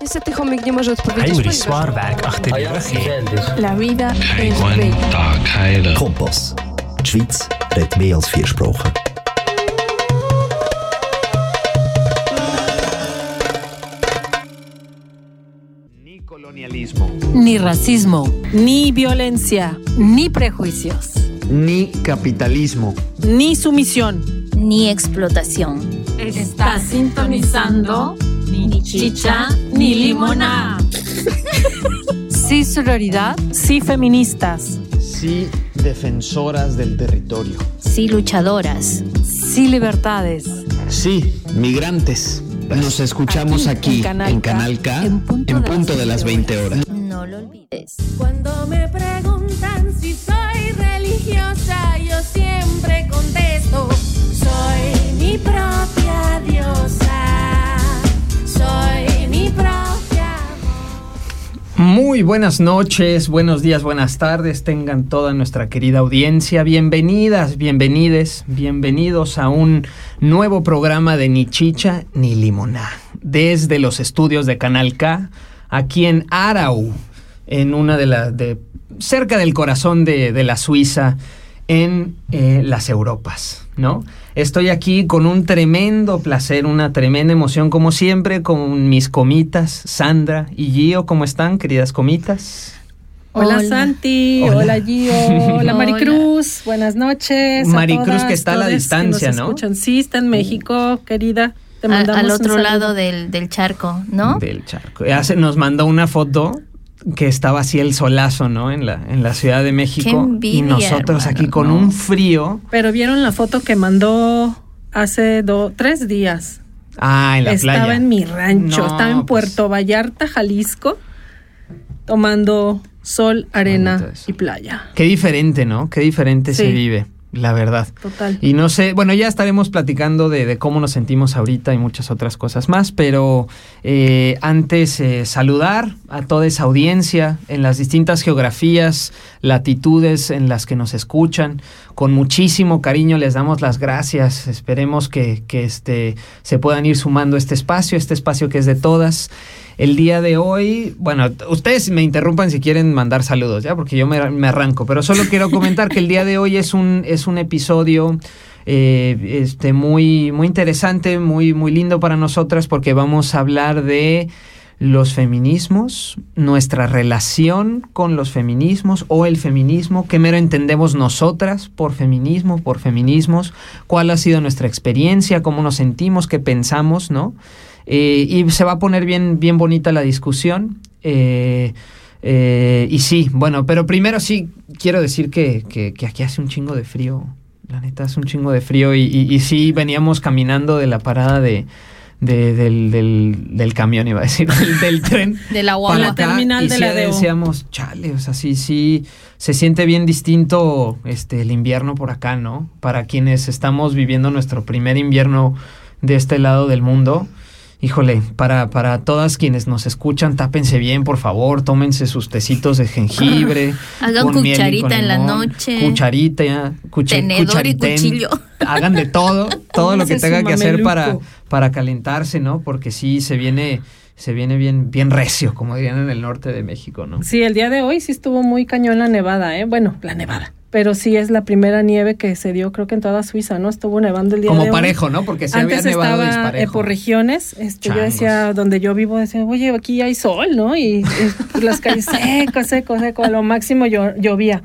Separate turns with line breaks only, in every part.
Niestety chomik nie może odpowiedzieć,
Heinrich. Swarberg.
La vida es bella.
Kompass. Die Schweiz redet mehr als vier Sprachen.
Ni colonialismo,
ni racismo, ni violencia, ni prejuicios,
ni capitalismo.
ni sumisión.
ni explotación.
Está sintonizando ni chicha ni limona.
Sí, sororidad.
Sí, feministas.
Sí, defensoras del territorio.
Sí, luchadoras.
Sí, libertades.
Sí, migrantes. Nos escuchamos
Aquí,
aquí,
en
en
Canal
Canal
K,
K,
en
en
punto de
de
las
las 20 horas.
No lo olvides.
Cuando me preguntan
Muy buenas noches, buenos días, buenas tardes, tengan toda nuestra querida audiencia. Bienvenidas, bienvenides, bienvenidos a un nuevo programa de Ni Chicha ni Limoná, desde los estudios de Canal K, aquí en Arau, en una de las, de, cerca del corazón de, de la Suiza, en eh, las Europas, ¿no? Estoy aquí con un tremendo placer, una tremenda emoción, como siempre, con mis comitas, Sandra y Gio. ¿Cómo están, queridas comitas?
Hola,
Hola.
Hola.
Hola.
hola Gio, hola Maricruz, buenas noches. a
Maricruz,
todas,
que está a la distancia, ¿no?
escuchan. Sí, está en México, querida. Te
Al,
mandamos
al otro lado del, del charco, ¿no?
Del charco. Ya se nos mandó una foto que estaba así el solazo, ¿no? En la, en la Ciudad de México.
envidia,
y nosotros aquí con
no.
un frío.
Pero vieron la foto que mandó hace do- tres días.
Ah, en la
estaba
playa.
en mi rancho,
No,
estaba en
pues,
Puerto Vallarta, Jalisco, tomando sol, arena y playa.
Qué diferente, ¿no? Qué diferente se vive, la verdad.
Total.
Y no sé, bueno, ya estaremos platicando de, de cómo nos sentimos ahorita y muchas otras cosas más, pero eh, antes eh, saludar a toda esa audiencia en las distintas geografías, latitudes en las que nos escuchan. Con muchísimo cariño les damos las gracias. Esperemos que, que este, se puedan ir sumando este espacio, este espacio que es de todas. El día de hoy, bueno, ustedes me interrumpan si quieren mandar saludos, ¿ya? Porque yo me, me arranco, pero solo quiero comentar que el día de hoy es un, es un episodio eh, este, muy, muy interesante, muy, muy lindo para nosotras porque vamos a hablar de los feminismos, nuestra relación con los feminismos o el feminismo, qué mero entendemos nosotras por feminismo, por feminismos, cuál ha sido nuestra experiencia, cómo nos sentimos, qué pensamos, ¿no? Eh, y se va a poner bien, bien bonita la discusión. eh, eh, y sí, bueno, pero primero sí quiero decir que, que- aquí hace un chingo de frío. La neta hace un chingo de frío. Y, y- y sí veníamos caminando de la parada de, de- del, del- del camión, iba a decir, del, del tren.
De la
para
guagua.
la terminal
y
de la
decíamos, chale, o sea, sí, sí, se siente bien distinto este, el invierno por acá, ¿no? Para quienes estamos viviendo nuestro primer invierno de este lado del mundo. Híjole, para, para todas quienes nos escuchan, tápense bien, por favor, tómense sus tecitos de jengibre.
Hagan
con miel y
cucharita en la noche.
Cucharita, cucha-
Tenedor y cuchillo.
Hagan de todo, todo lo que tenga que hacer para, para calentarse, ¿no? Porque sí, se viene, se viene bien, bien recio, como dirían en el norte de México, ¿no?
Sí, el día de hoy sí estuvo muy cañón la nevada, ¿eh? Bueno, la nevada. Pero sí es la primera nieve que se dio, creo que en toda Suiza, ¿no? Estuvo nevando el día de
Como
hoy.
parejo, ¿no? Porque se
Antes
había nevado
estaba eh, por regiones. Este, yo decía, donde yo vivo, decía, oye, aquí hay sol, ¿no? Y, y las calles seco, seco, seco. A lo máximo llo- llovía.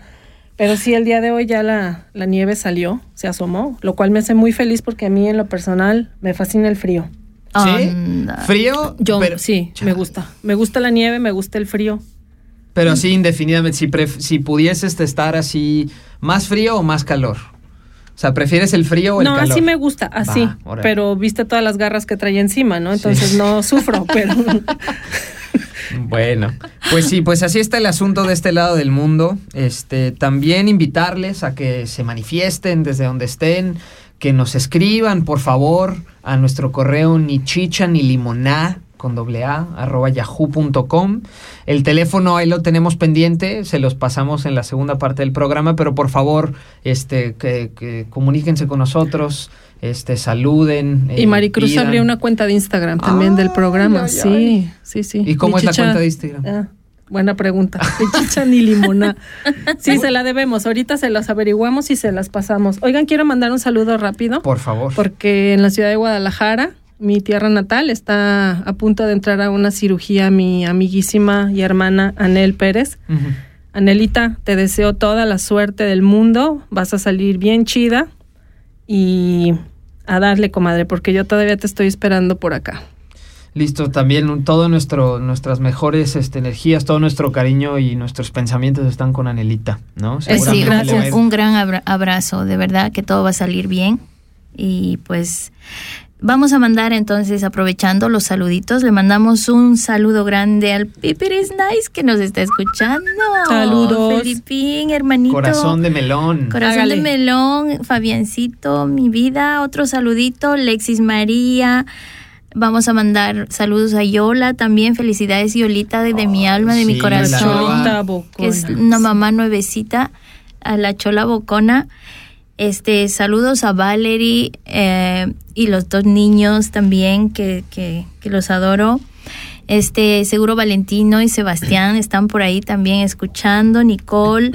Pero sí, el día de hoy ya la, la nieve salió, se asomó, lo cual me hace muy feliz porque a mí en lo personal me fascina el frío.
¿Sí? Frío,
Yo
pero,
sí,
Chale.
me gusta. Me gusta la nieve, me gusta el frío.
Pero sí, indefinidamente, si, pref- si pudieses estar así, ¿más frío o más calor? O sea, ¿prefieres el frío o el
no,
calor?
así me gusta, así. Pero viste todas las garras que trae encima, ¿no?
Sí.
Entonces no sufro, pero
Bueno, pues sí, pues así está el asunto de este lado del mundo. Este, también invitarles a que se manifiesten desde donde estén, que nos escriban, por favor, a nuestro correo ni chicha ni limoná con doble A, arroba yahoo.com. El teléfono ahí lo tenemos pendiente, se los pasamos en la segunda parte del programa, pero por favor, este, que, que comuníquense con nosotros. este, saluden.
Y
eh,
Maricruz
pidan.
abrió una cuenta de Instagram también del programa.
ay,
sí,
ay.
sí, sí.
¿Y cómo es la cuenta de Instagram?
Ah, buena pregunta. Ni chicha ni limona. Sí, se la debemos. Ahorita se las averiguamos y se las pasamos. Oigan, quiero mandar un saludo rápido.
Por favor.
Porque en la ciudad de Guadalajara, mi tierra natal, está a punto de entrar a una cirugía mi amiguísima y hermana Anel Pérez. Anelita, te deseo toda la suerte del mundo. Vas a salir bien chida y a darle, comadre, porque yo todavía te estoy esperando por acá.
Listo, también todo nuestro, nuestras mejores este, energías, todo nuestro cariño y nuestros pensamientos están con Anelita, ¿no?
Eh, sí,
Seguramente
un, gran abra- abrazo, de verdad que todo va a salir bien. Y pues vamos a mandar entonces, aprovechando los saluditos, le mandamos un saludo grande al Pipiris Nice que nos está escuchando.
Saludos.
Felipín, hermanito.
Corazón de melón.
Corazón
Hágale.
de melón, Fabiancito, mi vida, otro saludito, Lexis María. Vamos a mandar saludos a Yola también. Felicidades, Yolita, de, de mi alma, de mi
sí,
corazón. Que es una mamá nuevecita, a la Chola Bocona. Este, saludos a Valerie eh, y los dos niños también, que, que, que los adoro. Este, seguro Valentino y Sebastián están por ahí también escuchando, Nicole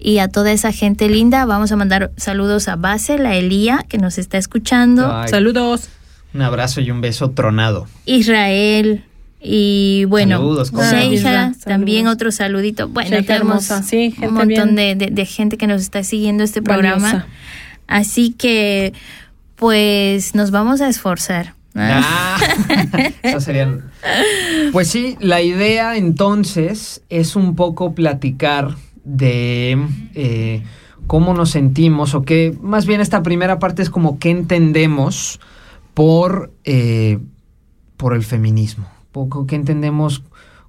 y a toda esa gente linda. Vamos a mandar saludos a Basel, a Elía, que nos está escuchando,
Ay,
Saludos.
Un abrazo y un beso tronado.
Israel y bueno,
Saludos,
Isra,
también otro saludito. Bueno, tenemos
hermosa, sí, gente
un montón
bien
de, de- de gente que nos está siguiendo este programa.
Valiosa.
Así que, pues, nos vamos a esforzar.
Ah, eso serían. Pues sí, la idea entonces es un poco platicar de eh, cómo nos sentimos o qué, más bien esta primera parte es como qué entendemos por, eh, por el feminismo, poco qué entendemos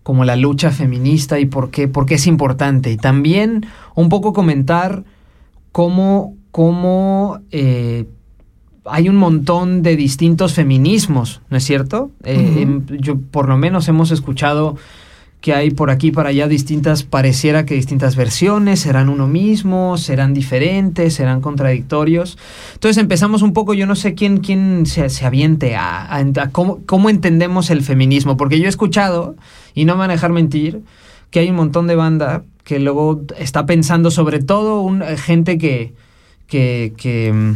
como la lucha feminista y por qué, por qué es importante. Y también un poco comentar cómo, cómo eh, hay un montón de distintos feminismos, ¿no es cierto? Eh, em, yo por lo menos hemos escuchado que hay por aquí para allá distintas, pareciera que distintas versiones, serán uno mismo, serán diferentes, serán contradictorios. Entonces empezamos un poco, yo no sé quién, quién se, se aviente a, a- a cómo, cómo entendemos el feminismo, porque yo he escuchado, y no me van a dejar mentir, que hay un montón de banda que luego está pensando sobre todo un, eh, gente que, que, que, mm,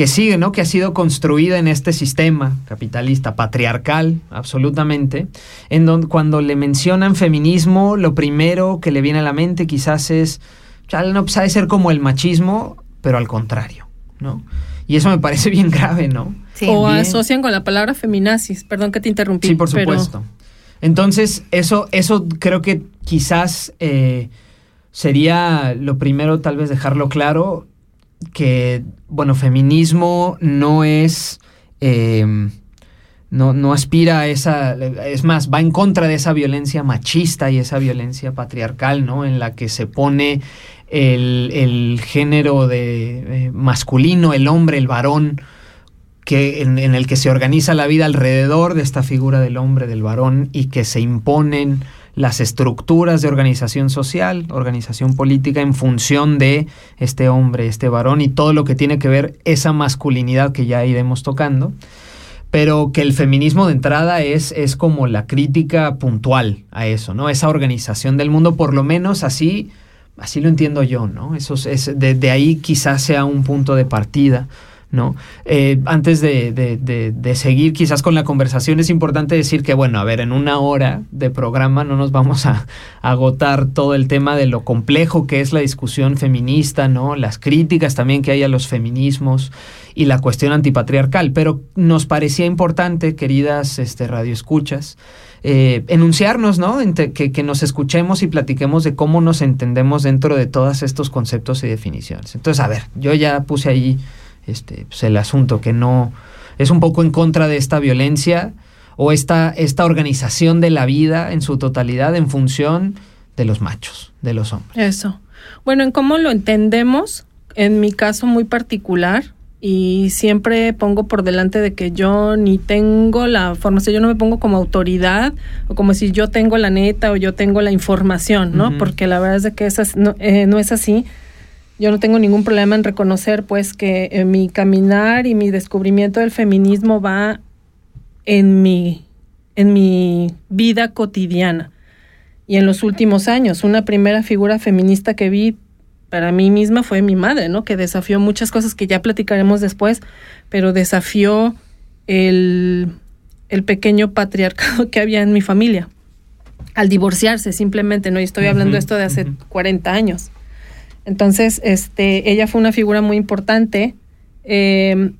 que sigue, ¿no? Que ha sido construida en este sistema capitalista, patriarcal, absolutamente, en donde cuando le mencionan feminismo, lo primero que le viene a la mente quizás es, chale, no, pues ha de ser como el machismo, pero al contrario, ¿no? Y eso me parece bien grave, ¿no?
Sí.
o
bien.
asocian con la palabra feminazis. Perdón que te interrumpí.
Sí, por
pero-
supuesto. Entonces, eso, eso creo que quizás eh, sería lo primero, tal vez dejarlo claro, que, bueno, feminismo no es... eh, no, no aspira a esa, es más, va en contra de esa violencia machista y esa violencia patriarcal, ¿no? En la que se pone el, el género de eh, masculino, el hombre, el varón, que en, en el que se organiza la vida alrededor de esta figura del hombre, del varón, y que se imponen las estructuras de organización social, organización política en función de este hombre, este varón y todo lo que tiene que ver esa masculinidad que ya iremos tocando pero que el feminismo de entrada es, es como la crítica puntual a eso, ¿no? Esa organización del mundo, por lo menos así, así lo entiendo yo, ¿no? Eso es, es- de, de ahí quizás sea un punto de partida, ¿no? Eh, antes de, seguir quizás con la conversación, es importante decir que, bueno, a ver, en una hora de programa no nos vamos a, agotar todo el tema de lo complejo que es la discusión feminista, ¿no? Las críticas también que hay a los feminismos y la cuestión antipatriarcal, pero nos parecía importante, queridas este, radioescuchas, eh, enunciarnos, ¿no? Que, que nos escuchemos y platiquemos de cómo nos entendemos dentro de todos estos conceptos y definiciones. Entonces, a ver, yo ya puse ahí este, pues, el asunto que no es un poco en contra de esta violencia o esta, esta organización de la vida en su totalidad en función de los machos, de los hombres.
Eso. Bueno, en cómo lo entendemos, en mi caso muy particular, y siempre pongo por delante de que yo ni tengo la formación, yo no me pongo como autoridad o como si yo tengo la neta o yo tengo la información, ¿no? Porque la verdad es de que esas, no, eh, no es así. Yo no tengo ningún problema en reconocer pues que eh, mi caminar y mi descubrimiento del feminismo va en mi, en mi vida cotidiana. Y en los últimos años, una primera figura feminista que vi para mí misma fue mi madre, ¿no? Que desafió muchas cosas que ya platicaremos después, pero desafió el, el pequeño patriarcado que había en mi familia al divorciarse simplemente, ¿no? Y estoy hablando de esto de hace 40 años. Entonces, este, ella fue una figura muy importante, eh,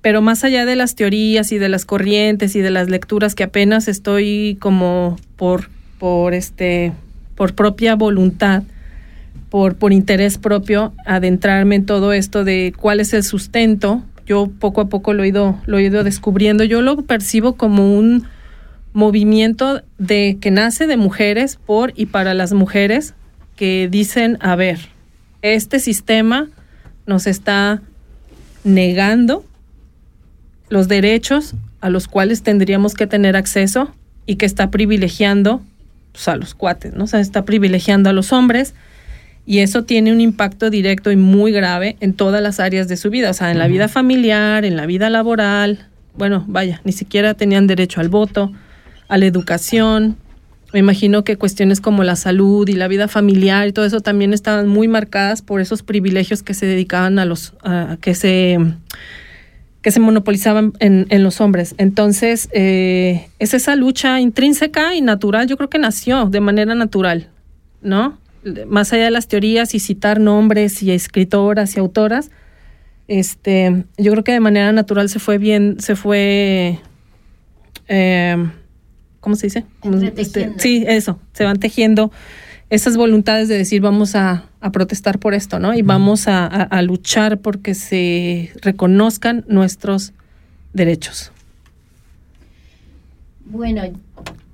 pero más allá de las teorías y de las corrientes y de las lecturas que apenas estoy como por, por este, por propia voluntad, por, por interés propio, adentrarme en todo esto de cuál es el sustento. Yo poco a poco lo he ido, lo he ido descubriendo. Yo lo percibo como un movimiento de que nace de mujeres por y para las mujeres que dicen, a ver, este sistema nos está negando los derechos a los cuales tendríamos que tener acceso y que está privilegiando pues, a los cuates, ¿no? O sea, está privilegiando a los hombres y eso tiene un impacto directo y muy grave en todas las áreas de su vida, o sea, en la vida familiar, en la vida laboral, bueno, vaya, ni siquiera tenían derecho al voto, a la educación. Me imagino que cuestiones como la salud y la vida familiar y todo eso también estaban muy marcadas por esos privilegios que se dedicaban a los, a, que se que se monopolizaban en, los hombres. Entonces, eh, es esa lucha intrínseca y natural, yo creo que nació de manera natural, ¿no? Más allá de las teorías y citar nombres y escritoras y autoras, este, yo creo que de manera natural se fue bien, se fue eh, ¿cómo se dice? Este, sí, eso, se van tejiendo esas voluntades de decir vamos a, a protestar por esto, ¿no? Y vamos a, a, a, luchar porque se reconozcan nuestros derechos.
Bueno,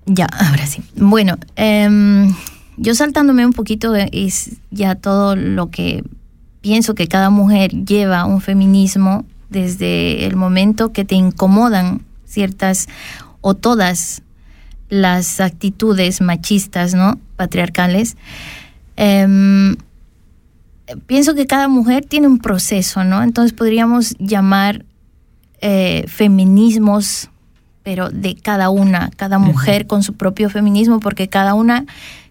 ya, ahora sí. Bueno, eh, yo saltándome un poquito es ya todo lo que pienso que cada mujer lleva un feminismo desde el momento que te incomodan ciertas o todas las actitudes machistas, ¿no? Patriarcales. Eh, pienso que cada mujer tiene un proceso, ¿no? Entonces podríamos llamar eh, feminismos, pero de cada una, cada mujer uh -huh. con su propio feminismo, porque cada una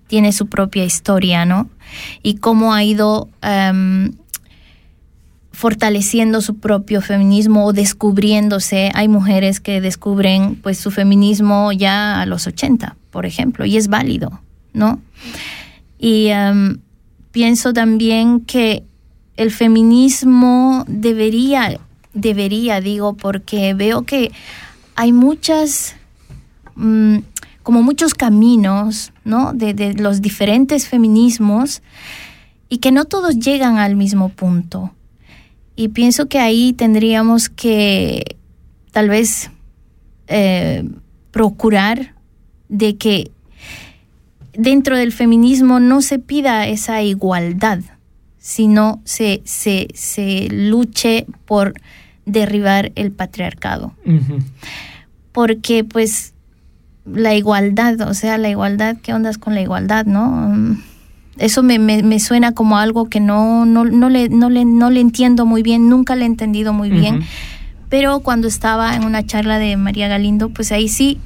tiene su propia historia, ¿no? Y cómo ha ido um, fortaleciendo su propio feminismo o descubriéndose. Hay mujeres que descubren pues su feminismo ya a los 80, por ejemplo, y es válido, ¿no? Y um, pienso también que el feminismo debería, debería, digo, porque veo que hay muchas, um, como muchos caminos, ¿no? De, de los diferentes feminismos y que no todos llegan al mismo punto. Y pienso que ahí tendríamos que tal vez eh, procurar de que dentro del feminismo no se pida esa igualdad, sino se, se, se luche por derribar el patriarcado. Uh -huh. Porque pues la igualdad, o sea, la igualdad, ¿qué ondas con la igualdad, no? Eso me, me, me, suena como algo que no, no, no, le, no, le, no le entiendo muy bien, nunca le he entendido muy bien. Uh -huh. Pero cuando estaba en una charla de María Galindo, pues ahí sí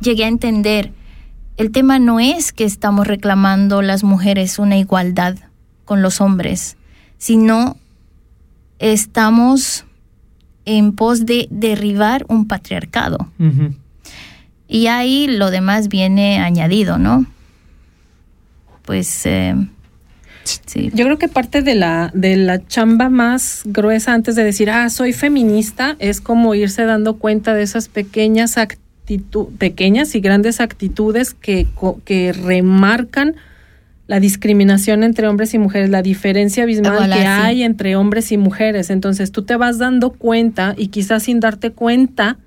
llegué a entender. El tema no es que estamos reclamando las mujeres una igualdad con los hombres, sino estamos en pos de derribar un patriarcado. Uh -huh. Y ahí lo demás viene añadido, ¿no? Pues eh,
sí. Yo creo que parte de la, de la chamba más gruesa antes de decir, ah, soy feminista, es como irse dando cuenta de esas pequeñas actitudes, pequeñas y grandes actitudes que, que remarcan la discriminación entre hombres y mujeres, la diferencia abismal Hola, que sí. hay entre hombres y mujeres. Entonces tú te vas dando cuenta y quizás sin darte cuenta,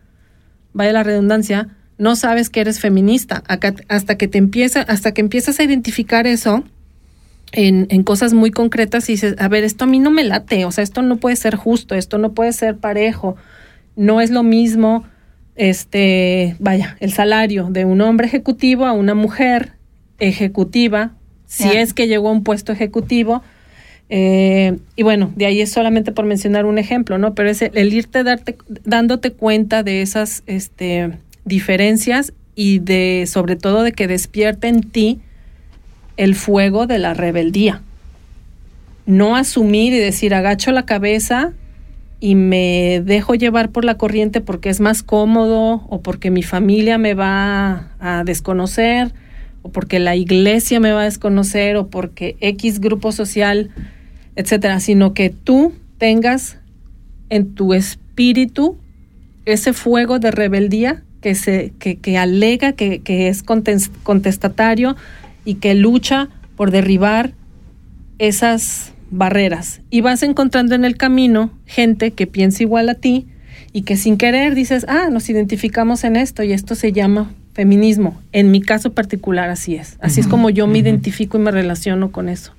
vaya la redundancia, no sabes que eres feminista acá, hasta que te empieza, hasta que empiezas a identificar eso en, en, cosas muy concretas y dices, a ver, esto a mí no me late, o sea, esto no puede ser justo, esto no puede ser parejo, no es lo mismo, este, vaya, el salario de un hombre ejecutivo a una mujer ejecutiva, si yeah. es que llegó a un puesto ejecutivo, Eh, y bueno, de ahí es solamente por mencionar un ejemplo, ¿no? Pero es el, el irte darte, dándote cuenta de esas este, diferencias y de, sobre todo, de que despierte en ti el fuego de la rebeldía. No asumir y decir, agacho la cabeza y me dejo llevar por la corriente porque es más cómodo o porque mi familia me va a desconocer o porque la iglesia me va a desconocer o porque X grupo social etcétera, sino que tú tengas en tu espíritu ese fuego de rebeldía que, se, que, que alega, que, que es contes- contestatario y que lucha por derribar esas barreras. Y vas encontrando en el camino gente que piensa igual a ti y que sin querer dices, ah, nos identificamos en esto y esto se llama feminismo. En mi caso particular así es. Así es como yo me identifico y me relaciono con eso,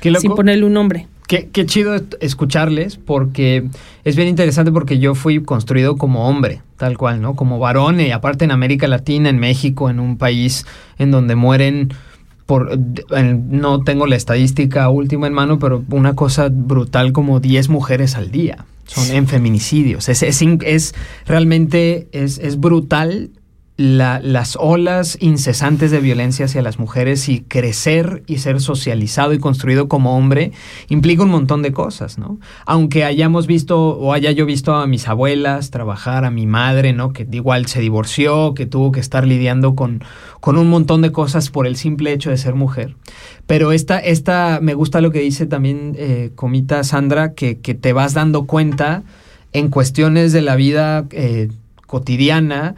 Qué loco.
sin ponerle un nombre.
Qué, qué chido escucharles porque es bien interesante porque yo fui construido como hombre, tal cual, ¿no? Como varón y aparte en América Latina, en México, en un país en donde mueren por en- no tengo la estadística última en mano, pero una cosa brutal como 10 mujeres al día son en feminicidios. Es, es, es realmente es, es brutal la- las olas incesantes de violencia hacia las mujeres y crecer y ser socializado y construido como hombre implica un montón de cosas, ¿no? Aunque hayamos visto o haya yo visto a mis abuelas trabajar, a mi madre, ¿no? Que igual se divorció, que tuvo que estar lidiando con, con un montón de cosas por el simple hecho de ser mujer. Pero esta, esta me gusta lo que dice también eh, Comita Sandra, que, que te vas dando cuenta en cuestiones de la vida eh, cotidiana,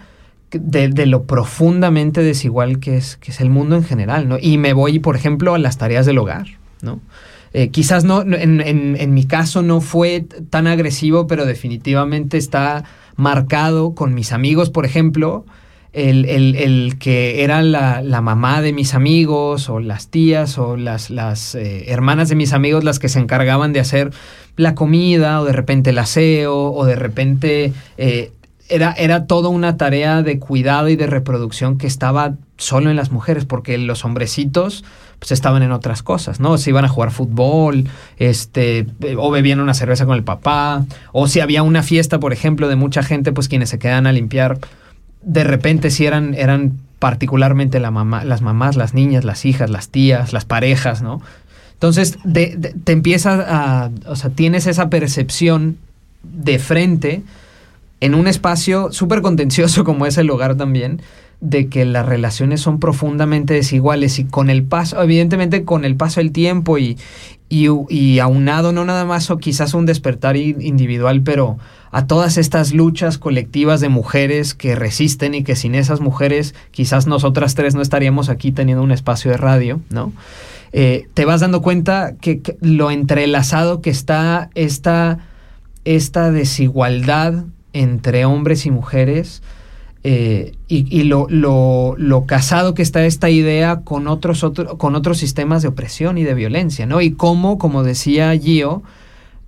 de, de lo profundamente desigual que es, que es el mundo en general, ¿no? Y me voy, por ejemplo, a las tareas del hogar, ¿no? Eh, quizás no, en, en- mi caso no fue tan agresivo, pero definitivamente está marcado con mis amigos, por ejemplo, el, el- el que era la, la mamá de mis amigos o las tías o las, las eh, hermanas de mis amigos las que se encargaban de hacer la comida o de repente el aseo o de repente eh, era, era toda una tarea de cuidado y de reproducción que estaba solo en las mujeres, porque los hombrecitos pues estaban en otras cosas, ¿no? Se iban a jugar fútbol, este, eh, o bebían una cerveza con el papá, o si había una fiesta, por ejemplo, de mucha gente, pues quienes se quedan a limpiar, de repente sí eran, eran particularmente la mamá, las mamás, las niñas, las hijas, las tías, las parejas, ¿no? Entonces de- de- te empiezas a, o sea, tienes esa percepción de frente en un espacio súper contencioso como es el hogar también, de que las relaciones son profundamente desiguales y con el paso, evidentemente con el paso del tiempo y, y, y aunado no nada más o quizás un despertar individual, pero a todas estas luchas colectivas de mujeres que resisten y que sin esas mujeres quizás nosotras tres no estaríamos aquí teniendo un espacio de radio, ¿no? Eh, te vas dando cuenta que, que lo entrelazado que está esta, esta desigualdad entre hombres y mujeres eh, y, y lo, lo, lo casado que está esta idea con otros, otro- con otros sistemas de opresión y de violencia, ¿no? Y cómo, como decía Gio,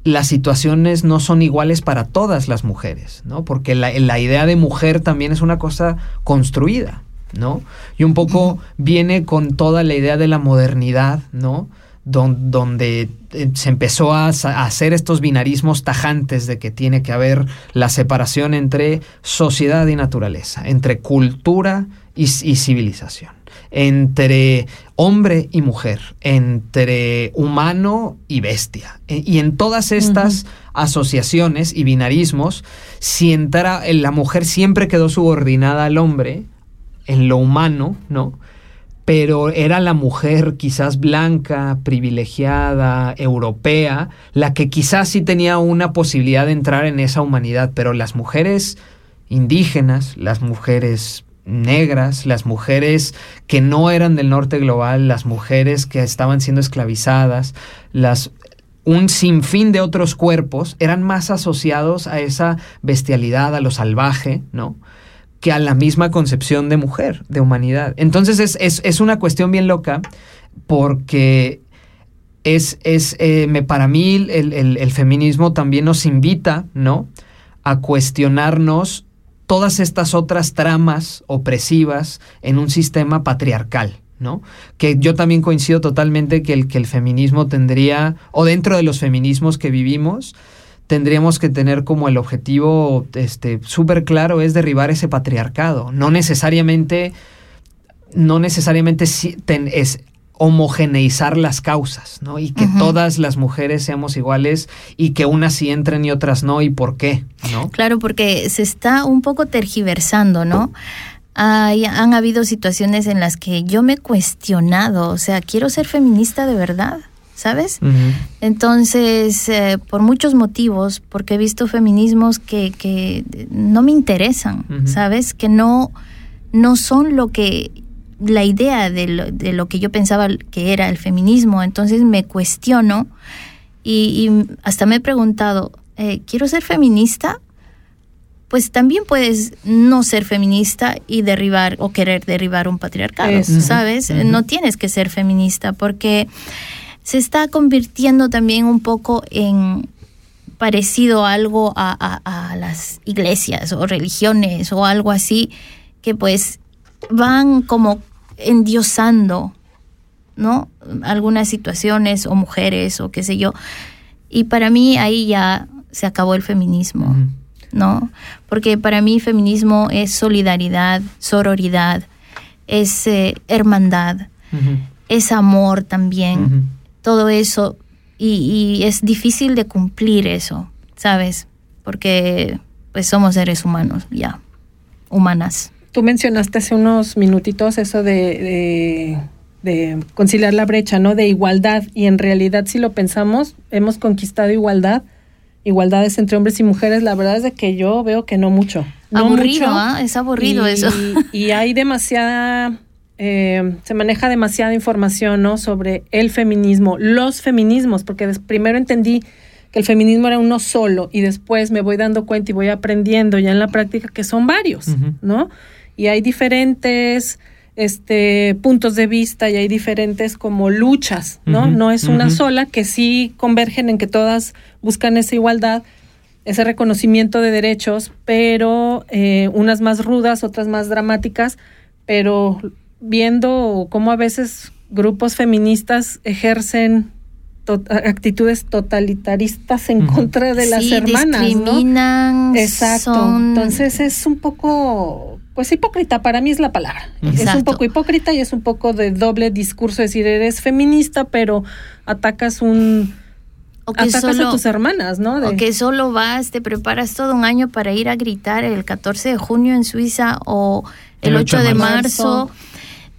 las situaciones no son iguales para todas las mujeres, ¿no? Porque la, la idea de mujer también es una cosa construida, ¿no? Y un poco viene con toda la idea de la modernidad, ¿no? Don- donde eh, se empezó a, hacer estos binarismos tajantes de que tiene que haber la separación entre sociedad y naturaleza, entre cultura y, civilización, entre hombre y mujer, entre humano y bestia. E- Y en todas estas asociaciones y binarismos, si entra, la mujer siempre quedó subordinada al hombre en lo humano, ¿no? Pero era la mujer quizás blanca, privilegiada, europea, la que quizás sí tenía una posibilidad de entrar en esa humanidad, pero las mujeres indígenas, las mujeres negras, las mujeres que no eran del norte global, las mujeres que estaban siendo esclavizadas, las un sinfín de otros cuerpos eran más asociados a esa bestialidad, a lo salvaje, ¿no? Que a la misma concepción de mujer, de humanidad. Entonces es, es- es una cuestión bien loca porque es, es eh, me, para mí el, el- el feminismo también nos invita, ¿no? A cuestionarnos todas estas otras tramas opresivas en un sistema patriarcal, ¿no? Que yo también coincido totalmente que el, que el feminismo tendría, o dentro de los feminismos que vivimos, tendríamos que tener como el objetivo este súper claro es derribar ese patriarcado. No necesariamente, no necesariamente es homogeneizar las causas, ¿no? Y que todas las mujeres seamos iguales y que unas sí entren y otras no, y por qué, ¿no?
Claro, porque se está un poco tergiversando, ¿no? Hay- han habido situaciones en las que yo me he cuestionado, o sea, quiero ser feminista de verdad, ¿sabes? Entonces, eh, por muchos motivos, porque he visto feminismos que, que no me interesan. ¿sabes? Que no, no son lo que la idea de lo, de lo que yo pensaba que era el feminismo. Entonces me cuestiono y, y hasta me he preguntado, eh, ¿quiero ser feminista? Pues también puedes no ser feminista y derribar o querer derribar un patriarcado,
Eso.
¿sabes? No tienes que ser feminista porque se está convirtiendo también un poco en parecido a algo a, a- a las iglesias o religiones o algo así que pues van como endiosando, ¿no? Algunas situaciones o mujeres o qué sé yo. Y para mí ahí ya se acabó el feminismo. ¿no? Porque para mí feminismo es solidaridad, sororidad, es eh, hermandad, es amor también. Todo eso y, y es difícil de cumplir eso, ¿sabes? Porque pues somos seres humanos, ya, humanas.
Tú mencionaste hace unos minutitos eso de, de, de conciliar la brecha, ¿no? De igualdad. Y en realidad, si lo pensamos, hemos conquistado igualdad. Igualdades entre hombres y mujeres, la verdad es de que yo veo que no mucho. No
aburrido,
mucho.
¿ah? Es aburrido
y,
eso.
Y hay demasiada, eh, se maneja demasiada información, ¿no? Sobre el feminismo, los feminismos, porque primero entendí que el feminismo era uno solo y después me voy dando cuenta y voy aprendiendo ya en la práctica que son varios. ¿no? Y hay diferentes este puntos de vista y hay diferentes como luchas, ¿no? No es una sola que sí convergen en que todas buscan esa igualdad, ese reconocimiento de derechos, pero eh, unas más rudas, otras más dramáticas, pero viendo cómo a veces grupos feministas ejercen to- actitudes totalitaristas en contra de las
Sí,
hermanas, ¿no?
discriminan,
Exacto.
son-
Entonces es un poco, pues hipócrita, para mí es la palabra. Es un
Exacto.
poco hipócrita y es un poco de doble discurso, es decir, eres feminista, pero atacas un
o que
atacas a tus hermanas, ¿no? De-
o que solo vas, te preparas todo un año para ir a gritar el 14 de junio en Suiza o el, 8 de marzo.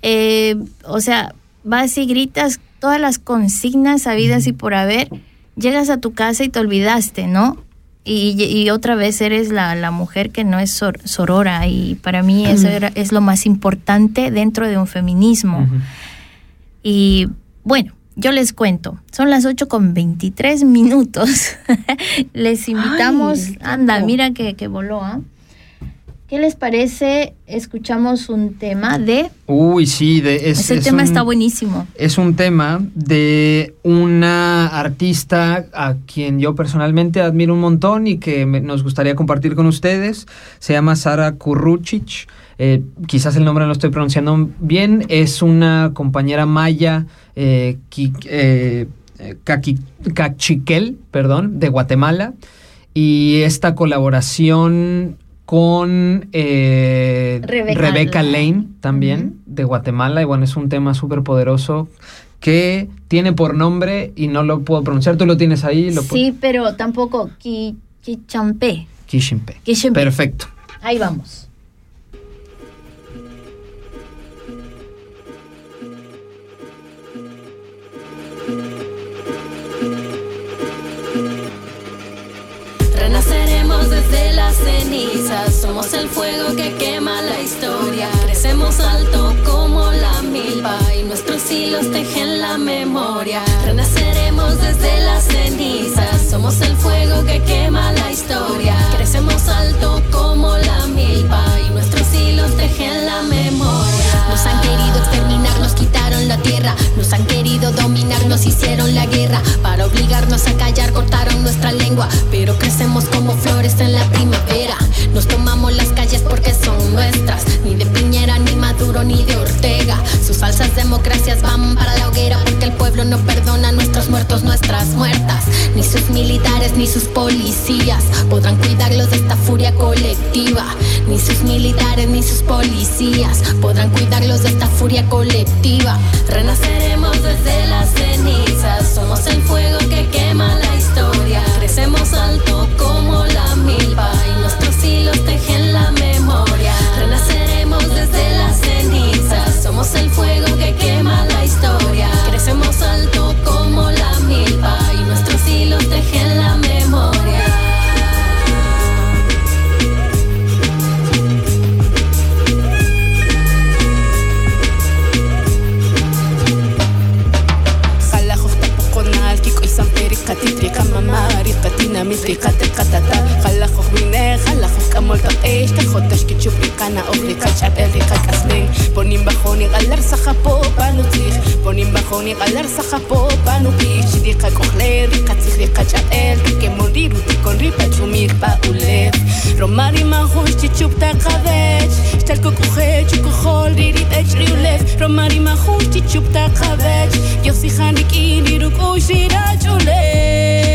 Eh, o sea, vas y gritas todas las consignas habidas y por haber, llegas a tu casa y te olvidaste, ¿no? Y, y otra vez eres la, la mujer que no es sor- sorora y para mí eso era- es lo más importante dentro de un feminismo. Y bueno, yo les cuento, son las 8 con 23 minutos. les invitamos,
Ay,
anda, mira que, que voló, ¿ah? ¿Qué les parece? Escuchamos un tema de...
Uy, sí, de, es,
Ese
es
tema
un-
está buenísimo.
Es un tema de una artista a quien yo personalmente admiro un montón y que me- nos gustaría compartir con ustedes. Se llama Sara Kurruchich. Eh, quizás el nombre no lo estoy pronunciando bien. Es una compañera maya eh, qui- eh, eh, caqui- cachiquel, perdón, de Guatemala. Y esta colaboración con eh,
Rebeca
Rebeca
Lane.
También de Guatemala y bueno es un tema súper poderoso que tiene por nombre y no lo puedo pronunciar tú lo tienes ahí lo
Sí, pero tampoco Quichampé.
Perfecto
Ahí vamos.
Cenizas, somos el fuego que quema la historia. Crecemos alto como la milpa y nuestros hilos tejen la memoria. Renaceremos desde las cenizas, somos el fuego que quema la historia. Crecemos alto como la milpa y nuestros hilos tejen nos han querido dominar, nos hicieron la guerra para obligarnos a callar, cortaron nuestra lengua, pero crecemos como flores en la primavera. Nos tomamos las calles porque son nuestras, ni de Piñera, ni Maduro, ni de Ortega. Sus falsas democracias van para la hoguera porque el pueblo no perdona a nuestros muertos, nuestras muertas. Ni sus militares ni sus policías podrán cuidarlos de esta furia colectiva. Ni sus militares ni sus policías podrán cuidarlos de esta furia colectiva. Renaceremos desde las cenizas, somos el fuego que quema la historia. Crecemos alto como la milpa
maritatinas, mis fijates catatá, jalajos vine, jalajos camolta, esta jotas que chupricana, oblica chatel, rica casling, ponim bajo ni galar sajapo, panutich, ponim bajo ni galar sajapo, panutich, rica cojle, rica tzich, rica chatel, que morir, uti con ripa chumir, paulet, romari mahush, chichupta javech, shtalko kujet, chukojol, ririt, ech riulev, romari mahush, chichupta javech, yo
si hanik, irirukush, irachulef.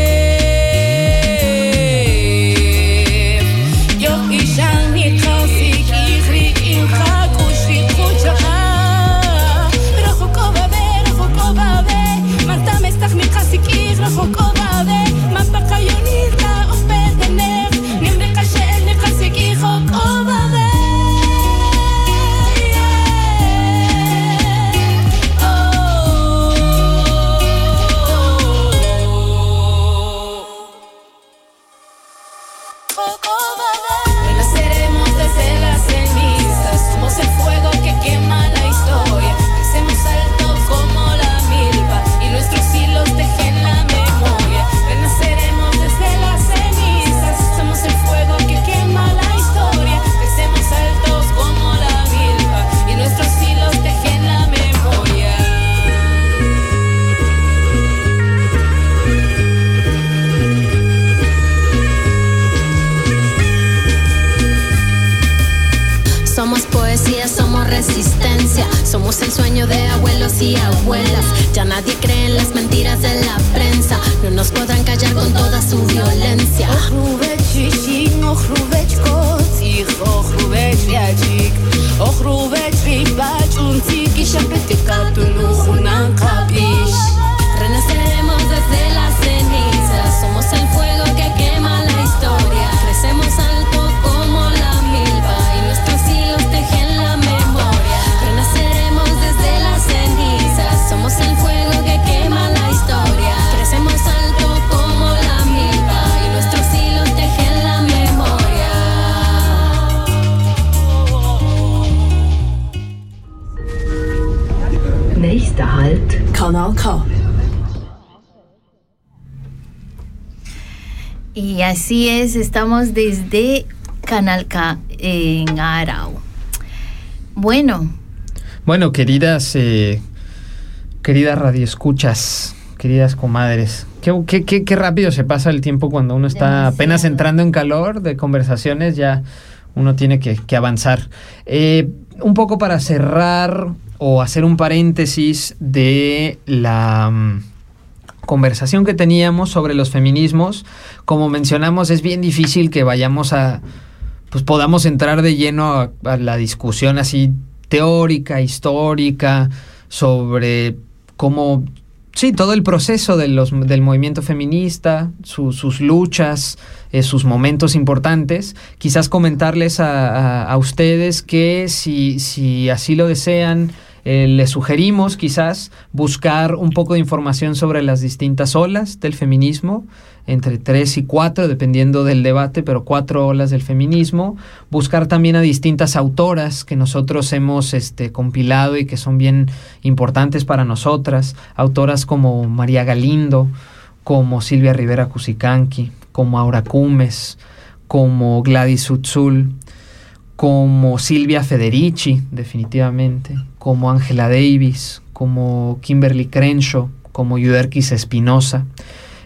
Nächster Halt, Kanal K.
Y así es, estamos desde Canal K en Arau. Bueno,
Bueno, queridas, eh, queridas radioescuchas, queridas comadres, qué, qué, qué, qué rápido se pasa el tiempo cuando uno está apenas entrando en calor de conversaciones, ya uno tiene que, que avanzar. Eh, un poco para cerrar o hacer un paréntesis de la mm, conversación que teníamos sobre los feminismos, como mencionamos, es bien difícil que vayamos a, pues podamos entrar de lleno a, la discusión así teórica, histórica, sobre cómo, sí, todo el proceso de los, del movimiento feminista, su- sus luchas, eh, sus momentos importantes. Quizás comentarles a, a- a ustedes que si, si así lo desean, eh, les sugerimos quizás buscar un poco de información sobre las distintas olas del feminismo, entre tres y cuatro, dependiendo del debate, pero cuatro olas del feminismo. Buscar también a distintas autoras que nosotros hemos este, compilado y que son bien importantes para nosotras. Autoras como María Galindo, como Silvia Rivera Cusicanqui, como Aura Cumes, como Gladys Utzul, como Silvia Federici, definitivamente, como Angela Davis, como Kimberly Crenshaw, como Yuderquis Espinosa.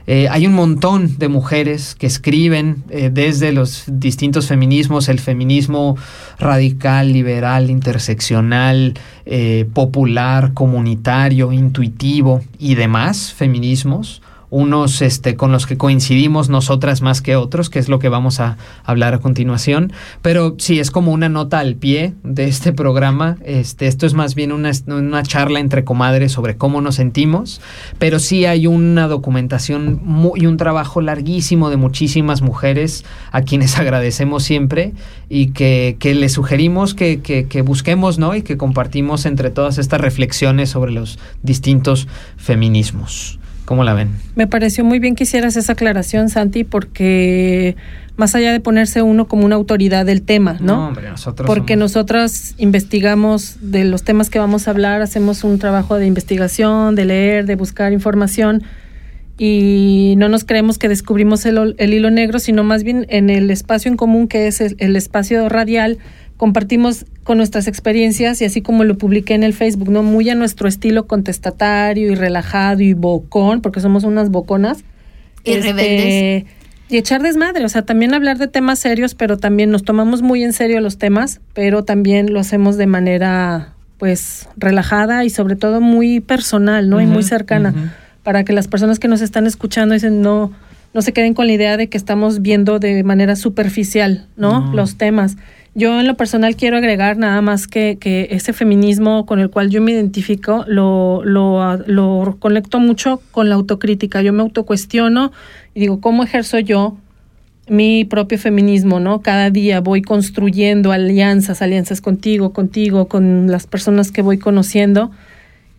Eh, hay un montón de mujeres que escriben eh, desde los distintos feminismos, el feminismo radical, liberal, interseccional, eh, popular, comunitario, intuitivo y demás feminismos unos este, con los que coincidimos nosotras más que otros, que es lo que vamos a hablar a continuación. Pero sí, es como una nota al pie de este programa. Este, esto es más bien una, una charla entre comadres sobre cómo nos sentimos, pero sí hay una documentación y un trabajo larguísimo de muchísimas mujeres a quienes agradecemos siempre y que, que les sugerimos que, que, que busquemos ¿no? y que compartimos entre todas estas reflexiones sobre los distintos feminismos. ¿Cómo la ven?
Me pareció muy bien que hicieras esa aclaración, Santi, porque más allá de ponerse uno como una autoridad del tema, ¿no?
no hombre, nosotros
porque nosotras investigamos de los temas que vamos a hablar, hacemos un trabajo de investigación, de leer, de buscar información y no nos creemos que descubrimos el, el hilo negro, sino más bien en el espacio en común que es el, el espacio radial compartimos con nuestras experiencias y así como lo publiqué en el Facebook, ¿no? Muy a nuestro estilo contestatario y relajado y bocón, porque somos unas boconas.
Y rebeldes.
Y echar desmadre, o sea, también hablar de temas serios, pero también nos tomamos muy en serio los temas, pero también lo hacemos de manera, pues, relajada y sobre todo muy personal, ¿no? y muy cercana, para que las personas que nos están escuchando dicen, no, no se queden con la idea de que estamos viendo de manera superficial, ¿no? Los temas. Yo en lo personal quiero agregar nada más que, que ese feminismo con el cual yo me identifico lo, lo, lo conecto mucho con la autocrítica. Yo me autocuestiono y digo, ¿cómo ejerzo yo mi propio feminismo, ¿no? Cada día voy construyendo alianzas, alianzas contigo, contigo, con las personas que voy conociendo.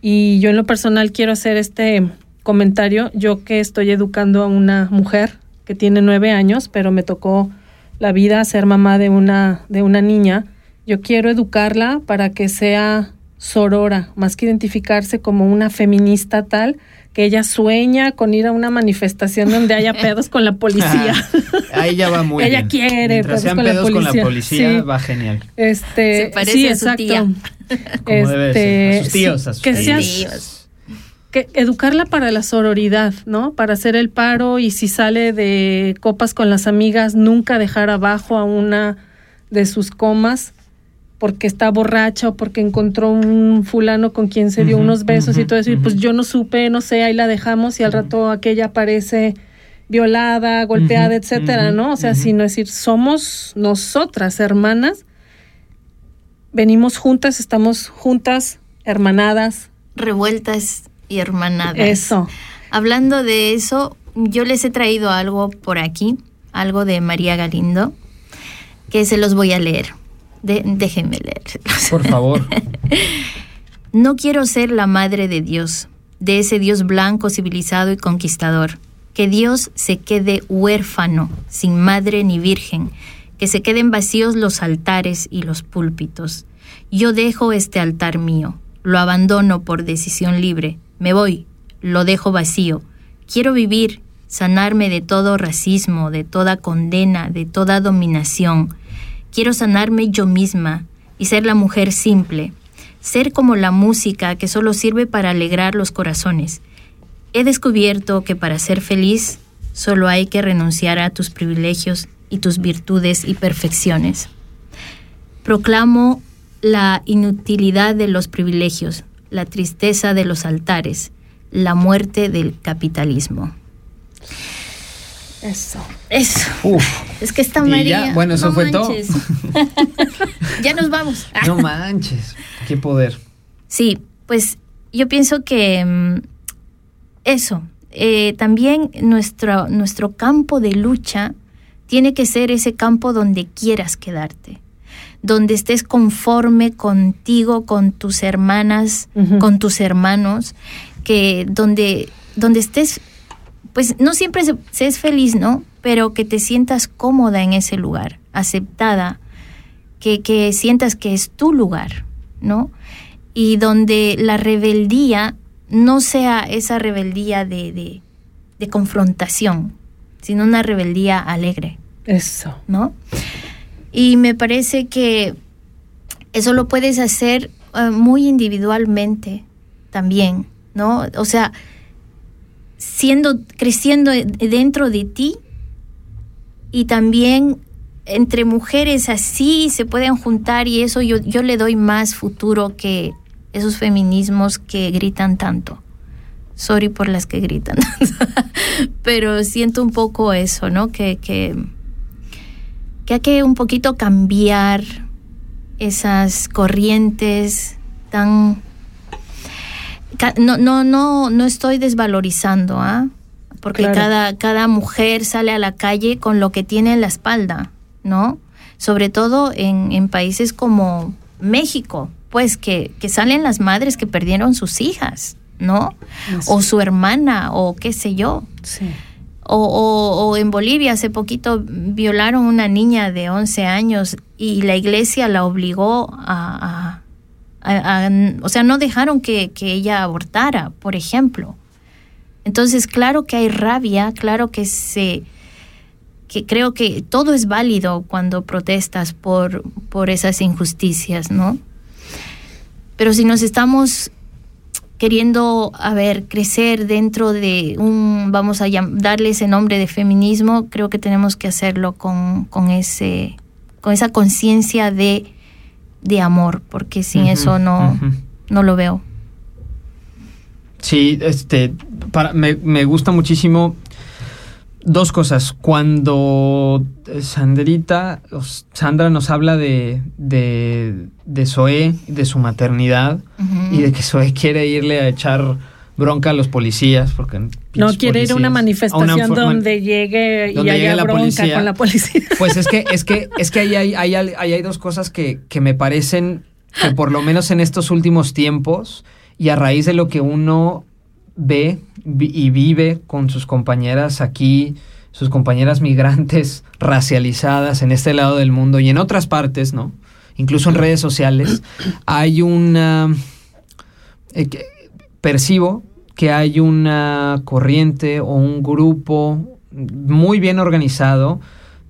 Y yo en lo personal quiero hacer este comentario. Yo que estoy educando a una mujer que tiene nueve años, pero me tocó la vida ser mamá de una, de una niña, yo quiero educarla para que sea sorora, más que identificarse como una feminista tal, que ella sueña con ir a una manifestación donde haya pedos con la policía.
Ahí ya va muy
ella
bien.
quiere
Mientras
pedos
sean
con la
pedos con la
policía. Sí.
va genial.
Este,
Se parece
sí,
a su
exacto.
tía.
Como debe ser, a sus
sí,
tíos, a sus
que
tíos.
seas-. Que educarla para la sororidad, ¿no? Para hacer el paro y si sale de copas con las amigas, nunca dejar abajo a una de sus comas porque está borracha o porque encontró un fulano con quien se dio unos besos y todo eso. Y pues yo no supe, no sé, ahí la dejamos y al rato aquella aparece violada, golpeada, etcétera, ¿no? O sea, sino decir, somos nosotras hermanas, venimos juntas, estamos juntas, hermanadas,
Revueltas y hermanadas.
eso.
Hablando de eso, yo les he traído algo por aquí, algo de María Galindo, que se los voy a leer. De- déjenme leer.
Por favor.
No quiero ser la madre de Dios, de ese Dios blanco, civilizado y conquistador. Que Dios se quede huérfano, sin madre ni virgen, que se queden vacíos los altares y los púlpitos. Yo dejo este altar mío, lo abandono por decisión libre, me voy, lo dejo vacío. Quiero vivir, sanarme de todo racismo, de toda condena, de toda dominación. Quiero sanarme yo misma y ser la mujer simple, ser como la música que solo sirve para alegrar los corazones. He descubierto que para ser feliz solo hay que renunciar a tus privilegios y tus virtudes y perfecciones. Proclamo la inutilidad de los privilegios, la tristeza de los altares, la muerte del capitalismo.
Eso.
Eso.
Uf.
Es que está
Y ya,
María.
bueno, eso
No
fue todo.
ya nos vamos.
No manches. Qué poder.
Sí, pues yo pienso que mm, eso, eh, también nuestro, nuestro campo de lucha tiene que ser ese campo donde quieras quedarte, donde estés conforme contigo, con tus hermanas, con tus hermanos, que donde, donde estés, pues no siempre se, se es feliz, ¿no? Pero que te sientas cómoda en ese lugar, aceptada, que, que sientas que es tu lugar, ¿no? Y donde la rebeldía no sea esa rebeldía de, de, de confrontación, sino una rebeldía alegre,
Eso.
¿no? Y me parece que eso lo puedes hacer eh, muy individualmente también, ¿no? O sea, siendo, creciendo dentro de ti y también entre mujeres así se pueden juntar y eso yo, yo le doy más futuro que esos feminismos que gritan tanto. Sorry por las que gritan, pero siento un poco eso, ¿no? Que, que, que hay que un poquito cambiar esas corrientes tan... No, no, no, no estoy desvalorizando, ¿ah? Porque
Claro.
cada, cada mujer sale a la calle con lo que tiene en la espalda, ¿no? Sobre todo en, en países como México, pues que, que salen las madres que perdieron sus hijas, ¿no? O su hermana, o qué sé yo.
Sí.
O, en Bolivia hace poquito violaron una niña de 11 años y la iglesia la obligó a- o sea, no dejaron que, que ella abortara, por ejemplo. Entonces, claro que hay rabia, claro que se... que creo que todo es válido cuando protestas por, por esas injusticias, ¿no? Pero si nos estamos queriendo, a ver, crecer dentro de un, vamos a darle ese nombre de feminismo, creo que tenemos que hacerlo con, con ese, con esa conciencia de, de amor, porque sin eso no, no lo veo.
Sí, este, para, me, me gusta muchísimo dos cosas. Cuando eh, Sandrita, Sandra nos habla de, de, de Zoé, de su maternidad y de que Zoé quiere irle a echar bronca a los policías porque
No quiere ir a una manifestación
a una forma-
donde llegue y
donde llegue
haya
la
bronca
policía.
con la policía.
Pues es que, es que, es que ahí hay, hay- ahí hay dos cosas que, que me parecen que por lo menos en estos últimos tiempos y a raíz de lo que uno ve y vive con sus compañeras aquí, sus compañeras migrantes racializadas en este lado del mundo y en otras partes, ¿no? Incluso en redes sociales, hay una... eh, que- percibo que hay una corriente o un grupo muy bien organizado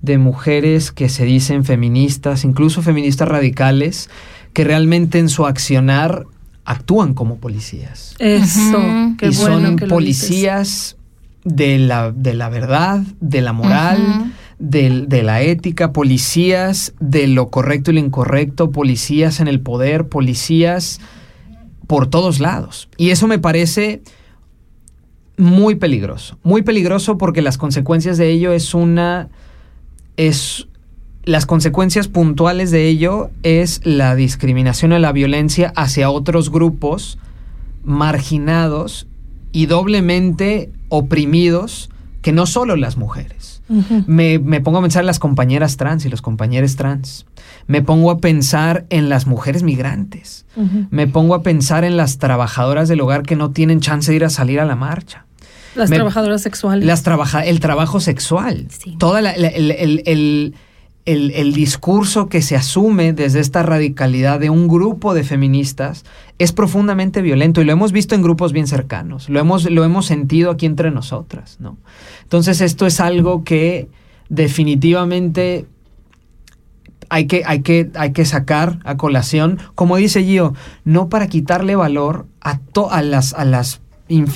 de mujeres que se dicen feministas, incluso feministas radicales, que realmente en su accionar actúan como policías.
Eso, qué
y
bueno
son
que lo
policías de la, de la verdad, de la moral, del- de la ética, policías de lo correcto y lo incorrecto, policías en el poder, policías por todos lados. Y eso me parece muy peligroso. Muy peligroso porque las consecuencias de ello es una. es. Las consecuencias puntuales de ello es la discriminación y la violencia hacia otros grupos marginados y doblemente oprimidos que no solo las mujeres. Me, me pongo a pensar en las compañeras trans y los compañeros trans. Me pongo a pensar en las mujeres migrantes. Me pongo a pensar en las trabajadoras del hogar que no tienen chance de ir a salir a la marcha.
Las
Me-
trabajadoras sexuales.
Las trabaja el trabajo sexual.
Sí.
Toda la- la- el, el- el- el- el discurso que se asume desde esta radicalidad de un grupo de feministas es profundamente violento y lo hemos visto en grupos bien cercanos. Lo hemos, lo hemos sentido aquí entre nosotras, ¿no? Entonces, esto es algo que definitivamente hay que, hay que, hay que sacar a colación, como dice Gio, no para quitarle valor a, to- a, las, a, las,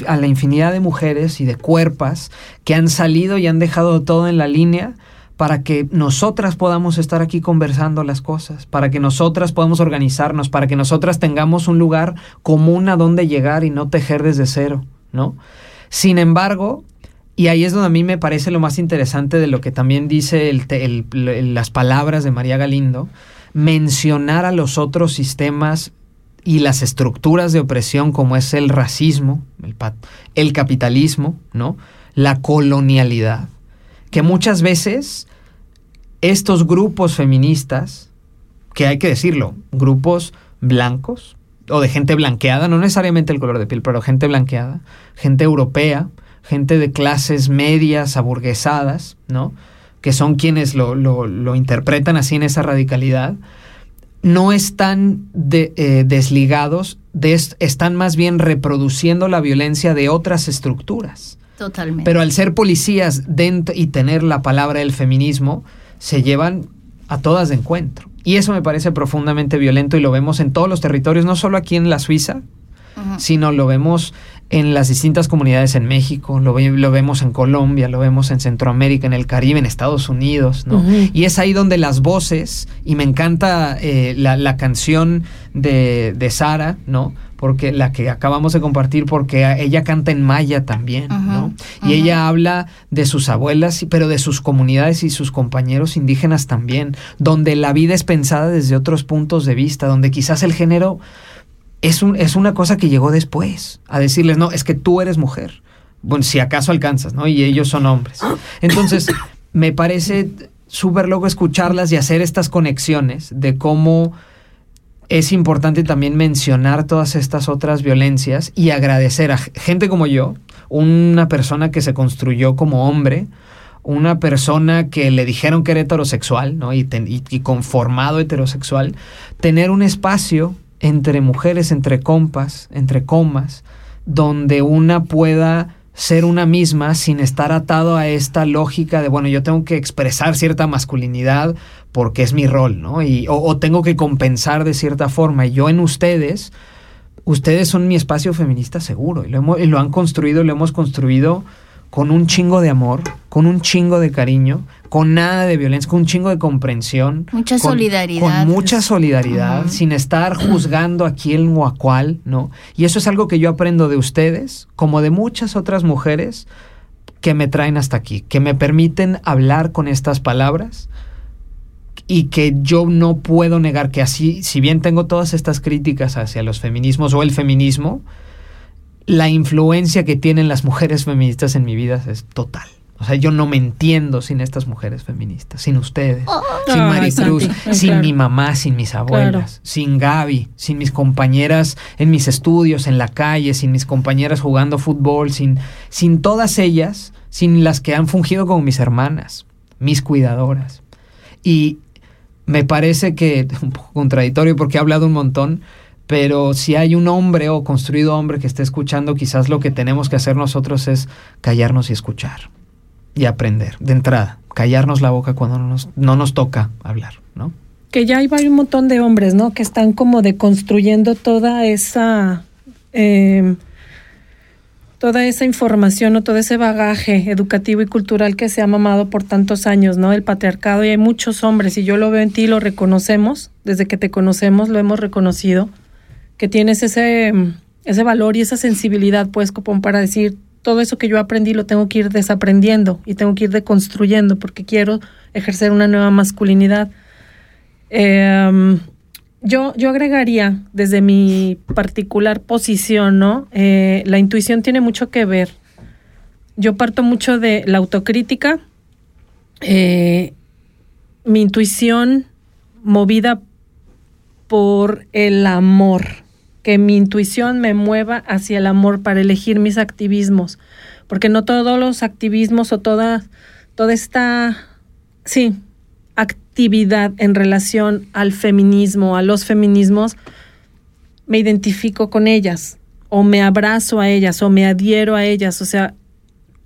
a la infinidad de mujeres y de cuerpas que han salido y han dejado todo en la línea para que nosotras podamos estar aquí conversando las cosas, para que nosotras podamos organizarnos, para que nosotras tengamos un lugar común a donde llegar y no tejer desde cero, ¿no? Sin embargo, y ahí es donde a mí me parece lo más interesante de lo que también dice las palabras de María Galindo, mencionar a los otros sistemas y las estructuras de opresión como es el racismo, el, el capitalismo, ¿no? La colonialidad, que muchas veces estos grupos feministas, que hay que decirlo, grupos blancos o de gente blanqueada, no necesariamente el color de piel, pero gente blanqueada, gente europea, gente de clases medias, aburguesadas, ¿no? Que son quienes lo, lo- lo interpretan así en esa radicalidad, no están de- eh, desligados, de est- están más bien reproduciendo la violencia de otras estructuras.
Totalmente.
Pero al ser policías dentro y tener la palabra del feminismo, se llevan a todas de encuentro. Y eso me parece profundamente violento y lo vemos en todos los territorios, no solo aquí en la Suiza, sino lo vemos en las distintas comunidades en México, lo, ve- lo vemos en Colombia, lo vemos en Centroamérica, en el Caribe, en Estados Unidos, ¿no? Y es ahí donde las voces, y me encanta eh, la, la canción de, de Sara, ¿no? Porque la que acabamos de compartir, porque ella canta en maya también, ¿no? Y ella habla de sus abuelas, pero de sus comunidades y sus compañeros indígenas también, donde la vida es pensada desde otros puntos de vista, donde quizás el género es, un, es una cosa que llegó después, a decirles, no, es que tú eres mujer. Bueno, si acaso alcanzas, ¿no? Y ellos son hombres. Entonces, me parece súper loco escucharlas y hacer estas conexiones de cómo es importante también mencionar todas estas otras violencias y agradecer a gente como yo, una persona que se construyó como hombre, una persona que le dijeron que era heterosexual, ¿no? Y, ten- y- y conformado heterosexual, tener un espacio entre mujeres, entre compas, entre comas, donde una pueda ser una misma sin estar atado a esta lógica de, bueno, yo tengo que expresar cierta masculinidad porque es mi rol, ¿no? Y, o, tengo que compensar de cierta forma. Y yo en ustedes, ustedes son mi espacio feminista seguro. Y lo, hemos- y lo han construido, lo hemos construido con un chingo de amor, con un chingo de cariño, con nada de violencia, con un chingo de comprensión.
Mucha
con-
solidaridad.
Con mucha solidaridad, sin estar juzgando a quién o a cuál, ¿no? Y eso es algo que yo aprendo de ustedes, como de muchas otras mujeres que me traen hasta aquí, que me permiten hablar con estas palabras y que yo no puedo negar que así, si bien tengo todas estas críticas hacia los feminismos o el feminismo, la influencia que tienen las mujeres feministas en mi vida es total. O sea, yo no me entiendo sin estas mujeres feministas, sin ustedes, sin
Ay,
Maricruz,
Santi,
sin
claro.
mi mamá, sin mis abuelas,
Claro.
sin Gaby, sin mis compañeras en mis estudios, en la calle, sin mis compañeras jugando fútbol, sin, sin todas ellas, sin las que han fungido como mis hermanas, mis cuidadoras. Y me parece que, un poco contradictorio porque he hablado un montón, pero si hay un hombre o construido hombre que esté escuchando, quizás lo que tenemos que hacer nosotros es callarnos y escuchar y aprender de entrada, callarnos la boca cuando no nos, no nos toca hablar, ¿no?
que ya hay un montón de hombres, ¿no? Que están como deconstruyendo toda esa eh, toda esa información o todo ese bagaje educativo y cultural que se ha mamado por tantos años, ¿no? El patriarcado y hay muchos hombres y yo lo veo en ti, lo reconocemos, desde que te conocemos lo hemos reconocido, que tienes ese, ese valor y esa sensibilidad, pues, como para decir, todo eso que yo aprendí lo tengo que ir desaprendiendo y tengo que ir deconstruyendo porque quiero ejercer una nueva masculinidad. Eh, yo, yo agregaría desde mi particular posición, ¿no? Eh, la intuición tiene mucho que ver. Yo parto mucho de la autocrítica. eh, mi intuición movida por el amor. Que mi intuición me mueva hacia el amor para elegir mis activismos. Porque no todos los activismos o toda, toda esta, sí, actividad en relación al feminismo, a los feminismos, me identifico con ellas, o me abrazo a ellas, o me adhiero a ellas. O sea,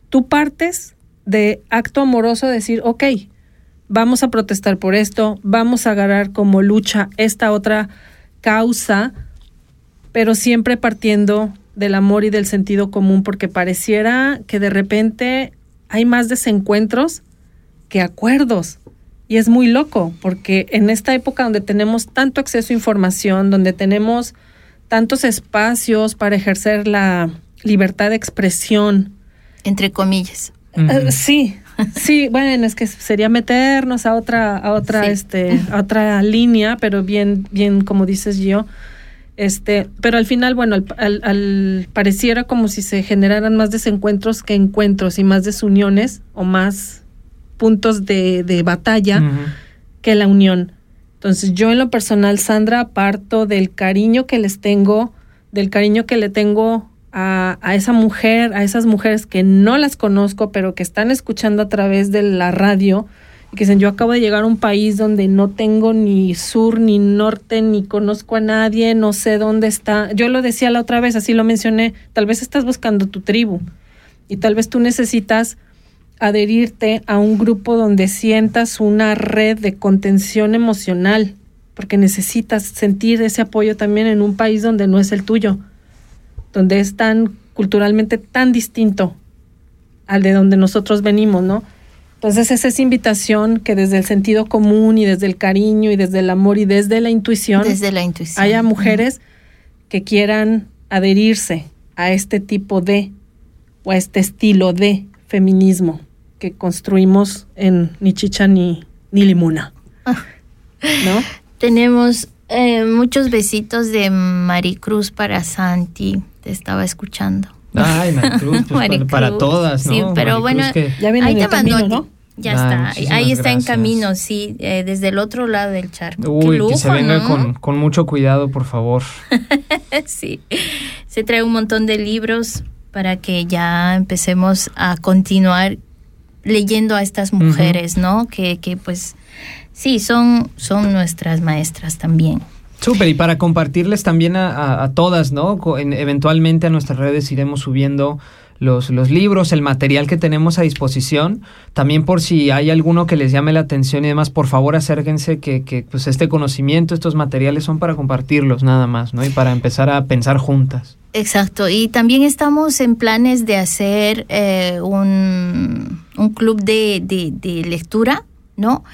tú partes de acto amoroso de decir, ok, vamos a protestar por esto, vamos a agarrar como lucha esta otra causa, pero siempre partiendo del amor y del sentido común, porque pareciera que de repente hay más desencuentros que acuerdos. Y es muy loco, porque en esta época donde tenemos tanto acceso a información, donde tenemos tantos espacios para ejercer la libertad de expresión.
Entre comillas.
Eh, sí, sí, bueno, es que sería meternos a otra, a otra,
Sí.
este, a otra línea, pero bien, bien, como dices yo. Este, pero al final, bueno, al, al- al- pareciera como si se generaran más desencuentros que encuentros y más desuniones o más puntos de, de batalla que la unión. Entonces yo en lo personal, Sandra, parto del cariño que les tengo, del cariño que le tengo a, a esa mujer, a esas mujeres que no las conozco, pero que están escuchando a través de la radio que dicen, yo acabo de llegar a un país donde no tengo ni sur, ni norte, ni conozco a nadie, no sé dónde está. Yo lo decía la otra vez, así lo mencioné, tal vez estás buscando tu tribu y tal vez tú necesitas adherirte a un grupo donde sientas una red de contención emocional, porque necesitas sentir ese apoyo también en un país donde no es el tuyo, donde es tan culturalmente tan distinto al de donde nosotros venimos, ¿no? Entonces es esa invitación que desde el sentido común y desde el cariño y desde el amor y desde la intuición,
Desde la intuición.
haya mujeres que quieran adherirse a este tipo de o a este estilo de feminismo que construimos en ni chicha ni, ni limuna. ¿No?
Tenemos eh, muchos besitos de Maricruz para Santi. Te estaba escuchando.
Ay, Maricruz, pues, para,
Maricruz.
para todas, ¿no?
Sí, pero
Maricruz
bueno,
que-
Ya viene
ahí te mandó. Ya está,
muchísimas
ahí está en camino, sí, eh, desde el otro lado del charco. Qué
Uy,
lujo,
que se venga
¿no?
con, con mucho cuidado, por favor.
sí, se trae un montón de libros para que ya empecemos a continuar leyendo a estas mujeres, ¿no? Que, que pues sí, son, son nuestras maestras también.
Súper, y para compartirles también a, a- todas, ¿no? Eventualmente a nuestras redes iremos subiendo los, los libros, el material que tenemos a disposición. También por si hay alguno que les llame la atención y demás, por favor acérquense que, que pues este conocimiento, estos materiales son para compartirlos nada más, ¿no? Y para empezar a pensar juntas.
Exacto, y también estamos en planes de hacer eh, un, un club de- de lectura, ¿no?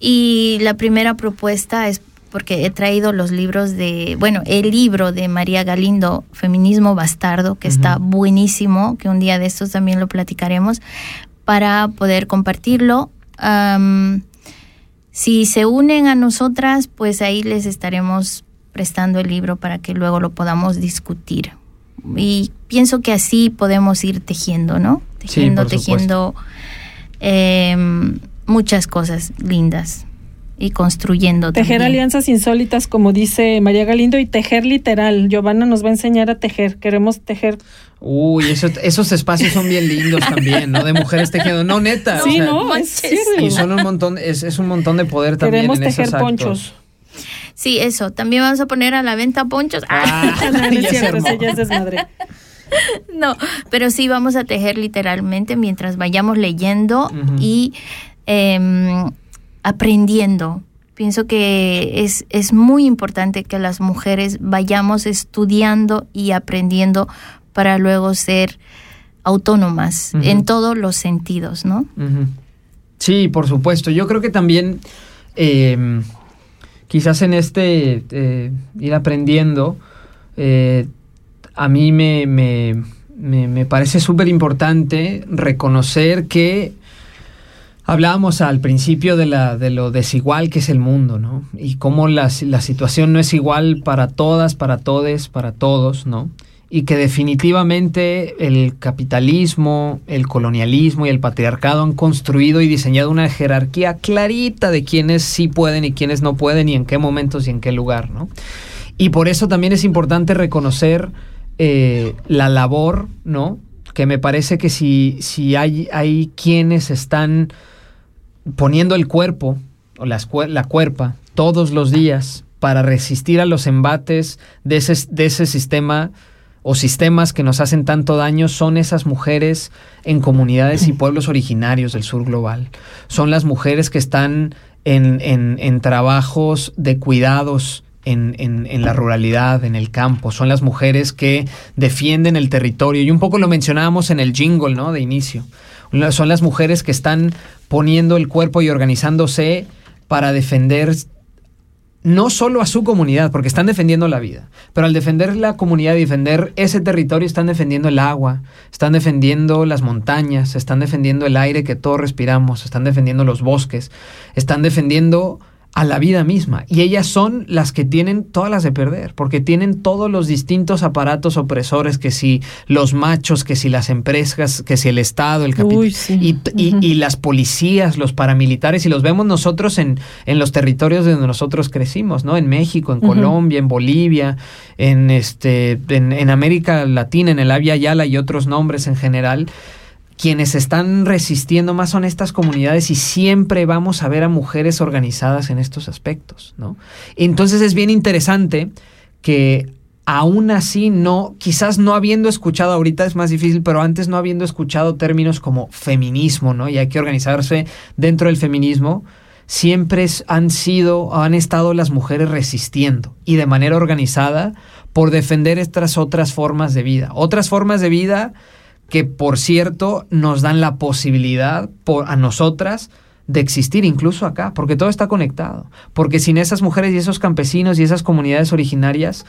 Y la primera propuesta es porque he traído los libros de, bueno, el libro de María Galindo, Feminismo Bastardo, que está buenísimo, que un día de estos también lo platicaremos, para poder compartirlo. Am, si se unen a nosotras, pues ahí les estaremos prestando el libro para que luego lo podamos discutir. Y pienso que así podemos ir tejiendo, ¿no? Tejiendo, tejiendo em, muchas cosas lindas y construyendo
Tejer
también.
alianzas insólitas, como dice María Galindo, y tejer literal. Giovanna nos va a enseñar a tejer. Queremos tejer.
Uy, eso- esos espacios son bien lindos también, ¿no? De mujeres tejiendo. No, neta. o
sí,
sea,
no, es.
Y son un montón, es, es un montón de poder también
Queremos
en esos
tejer
actos.
ponchos.
Sí, eso. También vamos a poner a la venta ponchos.
Ah,
No, no es cierto, es desmadre.
No, pero sí vamos a tejer literalmente mientras vayamos leyendo y em, aprendiendo. Pienso que es, es muy importante que las mujeres vayamos estudiando y aprendiendo para luego ser autónomas en todos los sentidos, ¿no?
Sí, por supuesto. Yo creo que también eh, quizás en este eh, ir aprendiendo, eh, a mí me, me- me- me parece súper importante reconocer que hablábamos al principio de, la, de lo desigual que es el mundo, ¿no? Y cómo la, situación no es igual para todas, para todes, para todos, ¿no? y que definitivamente el capitalismo, el colonialismo y el patriarcado han construido y diseñado una jerarquía clarita de quienes sí pueden y quienes no pueden y en qué momentos y en qué lugar, ¿no? Y por eso también es importante reconocer eh, la labor, ¿no? Que me parece que si, hay quienes están poniendo el cuerpo o la cuerpa todos los días para resistir a los embates de ese, de ese sistema o sistemas que nos hacen tanto daño son esas mujeres en comunidades y pueblos originarios del sur global. Son las mujeres que están en, en- en trabajos de cuidados en- en la ruralidad, en el campo. Son las mujeres que defienden el territorio. Y un poco lo mencionábamos en el jingle, ¿no? De inicio. Son las mujeres que están poniendo el cuerpo y organizándose para defender no solo a su comunidad, porque están defendiendo la vida, pero al defender la comunidad y defender ese territorio están defendiendo el agua, están defendiendo las montañas, están defendiendo el aire que todos respiramos, están defendiendo los bosques, están defendiendo a la vida misma. Y ellas son las que tienen todas las de perder, porque tienen todos los distintos aparatos opresores, que si los machos, que si las empresas, que si el Estado, el capital,
sí.
y, y-
Ujú.
y las policías, los paramilitares, y los vemos nosotros en, en los territorios donde nosotros crecimos, ¿no? En México, en. Colombia, en Bolivia, en este, en, en América Latina, en el Avia Yala y otros nombres en general. Quienes están resistiendo más son estas comunidades y siempre vamos a ver a mujeres organizadas en estos aspectos, ¿no? Entonces es bien interesante que aún así no, quizás no habiendo escuchado, ahorita es más difícil, pero antes no habiendo escuchado términos como feminismo, ¿no? Y hay que organizarse dentro del feminismo, siempre han sido, han estado las mujeres resistiendo y de manera organizada por defender estas otras formas de vida. Otras formas de vida que, por cierto, nos dan la posibilidad a nosotras de existir incluso acá, porque todo está conectado. Porque sin esas mujeres y esos campesinos y esas comunidades originarias,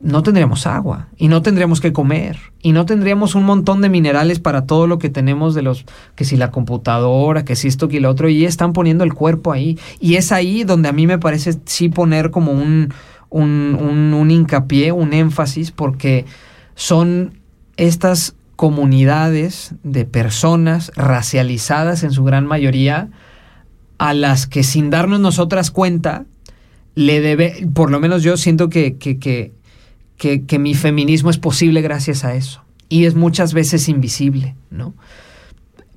no tendríamos agua y no tendríamos que comer y no tendríamos un montón de minerales para todo lo que tenemos de los que si la computadora, que si esto que lo otro y están poniendo el cuerpo ahí y es ahí donde a mí me parece sí poner como un, un, un hincapié, un énfasis porque son estas comunidades de personas racializadas en su gran mayoría a las que sin darnos nosotras cuenta le debe, por lo menos yo siento que, que, que, que, que mi feminismo es posible gracias a eso. Y es muchas veces invisible, ¿no?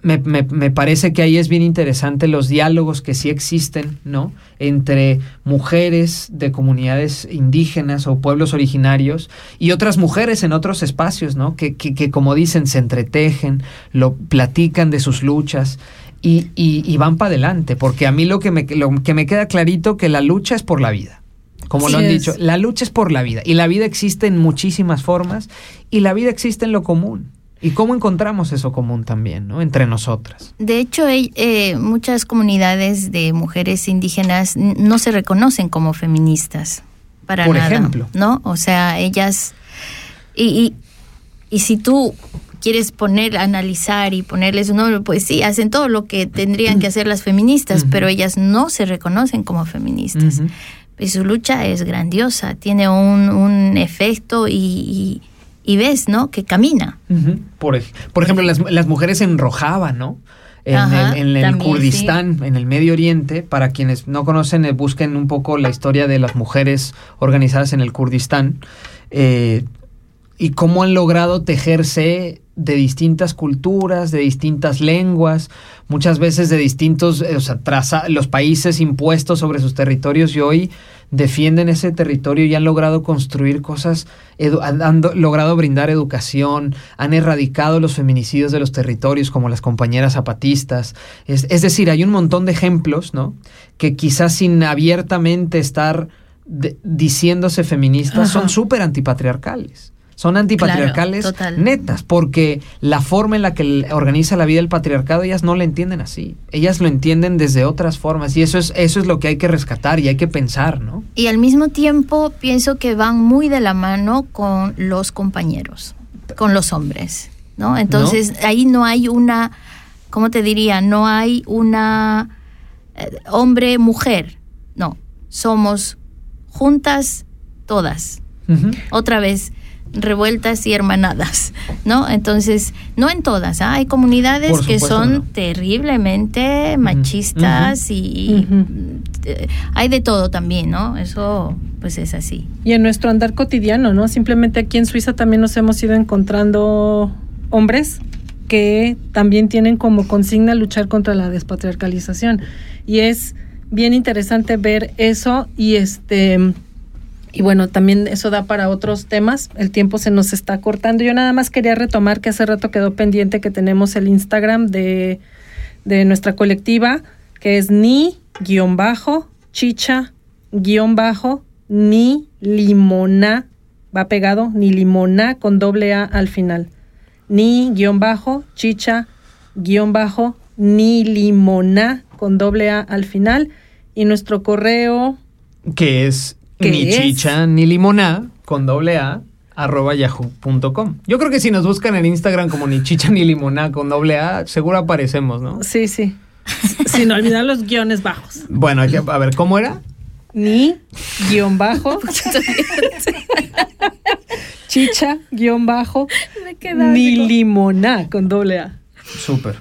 Me, me, me, parece que ahí es bien interesante los diálogos que sí existen, ¿no? Entre mujeres de comunidades indígenas o pueblos originarios y otras mujeres en otros espacios, ¿no? Que, que, que como dicen, se entretejen, lo platican de sus luchas y, y, y van para adelante, porque a mí lo que, me, lo que me queda clarito que la lucha es por la vida. Como
Sí
lo han
es.
dicho, la lucha es por la vida y la vida existe en muchísimas formas y la vida existe en lo común. ¿Y cómo encontramos eso común también, ¿no? Entre nosotras.
De hecho, eh, muchas comunidades de mujeres indígenas no se reconocen como feministas, para
Por
nada,
ejemplo.
¿no? O sea, ellas y, y, y si tú quieres poner, analizar y ponerles un nombre, pues sí, hacen todo lo que tendrían que hacer las feministas, pero ellas no se reconocen como feministas. Y su lucha es grandiosa, tiene un, un efecto y, y, y ves, ¿no? Que camina.
Por, por ejemplo, las, las mujeres en Rojava, ¿no? En
Ajá,
el, en el
también,
Kurdistán, en el Medio Oriente, para quienes no conocen, eh, busquen un poco la historia de las mujeres organizadas en el Kurdistán eh, y cómo han logrado tejerse de distintas culturas, de distintas lenguas, muchas veces de distintos, eh, o sea, traza- los países impuestos sobre sus territorios y hoy defienden ese territorio y han logrado construir cosas, han, han do- logrado brindar educación, han erradicado los feminicidios de los territorios como las compañeras zapatistas. Es, es decir, hay un montón de ejemplos, ¿no? Que quizás sin abiertamente estar de- diciéndose feministas
Ajá.
son súper antipatriarcales. Son antipatriarcales
Claro,
netas, porque la forma en la que organiza la vida el patriarcado, ellas no la entienden así. Ellas lo entienden desde otras formas. Y eso es, eso es lo que hay que rescatar y hay que pensar, ¿no?
Y al mismo tiempo pienso que van muy de la mano con los compañeros, con los hombres, ¿no? Entonces ahí no hay una, ¿cómo te diría? No hay una eh, hombre-mujer, no, somos juntas todas, otra vez revueltas y hermanadas, ¿no? Entonces, no en todas, ¿ah? hay comunidades que son
no.
terriblemente machistas y eh, hay de todo también, ¿no? Eso pues es así.
Y en nuestro andar cotidiano, ¿no? Simplemente aquí en Suiza también nos hemos ido encontrando hombres que también tienen como consigna luchar contra la despatriarcalización. Y es bien interesante ver eso y este y bueno, también eso da para otros temas. El tiempo se nos está cortando. Yo nada más quería retomar que hace rato quedó pendiente que tenemos el Instagram de, de nuestra colectiva, que es ni guion bajo, chicha guion bajo, ni limona, va pegado, ni limona con doble A al final. Ni guion bajo, chicha guion bajo, ni limona con doble A al final. Y nuestro correo
Que es
¿Qué
ni
es?
chicha ni limoná con doble A arroba yahoo.com. Yo creo que si nos buscan en Instagram como ni chicha ni limoná con doble A, seguro aparecemos, ¿no?
Sí, sí. Sin olvidar los guiones bajos.
Bueno, a ver, ¿cómo era?
Ni guion bajo. chicha guion bajo. Ni limoná con doble A.
Súper.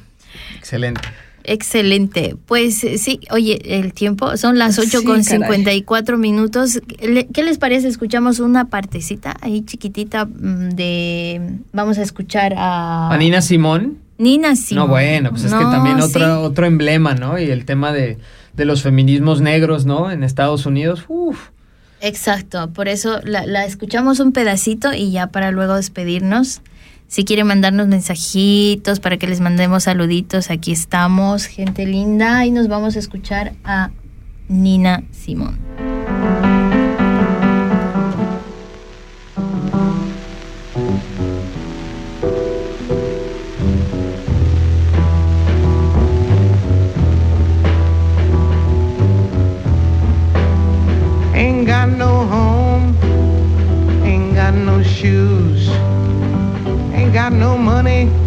Excelente.
Excelente. Pues eh, sí, oye, el tiempo son las
Sí,
8 con
caray.
54 minutos. ¿Qué les parece? Escuchamos una partecita ahí chiquitita mm, de... Vamos a escuchar a...
A Nina Simón.
Nina Simón.
No, bueno, pues es que también
sí.
otro, otro emblema, ¿no? Y el tema de, de los feminismos negros, ¿no? En Estados Unidos, uff,
Exacto, por eso la, la escuchamos un pedacito y ya para luego despedirnos. Si quieren mandarnos mensajitos para que les mandemos saluditos, aquí estamos, gente linda, y nos vamos a escuchar a Nina Simón.
Money,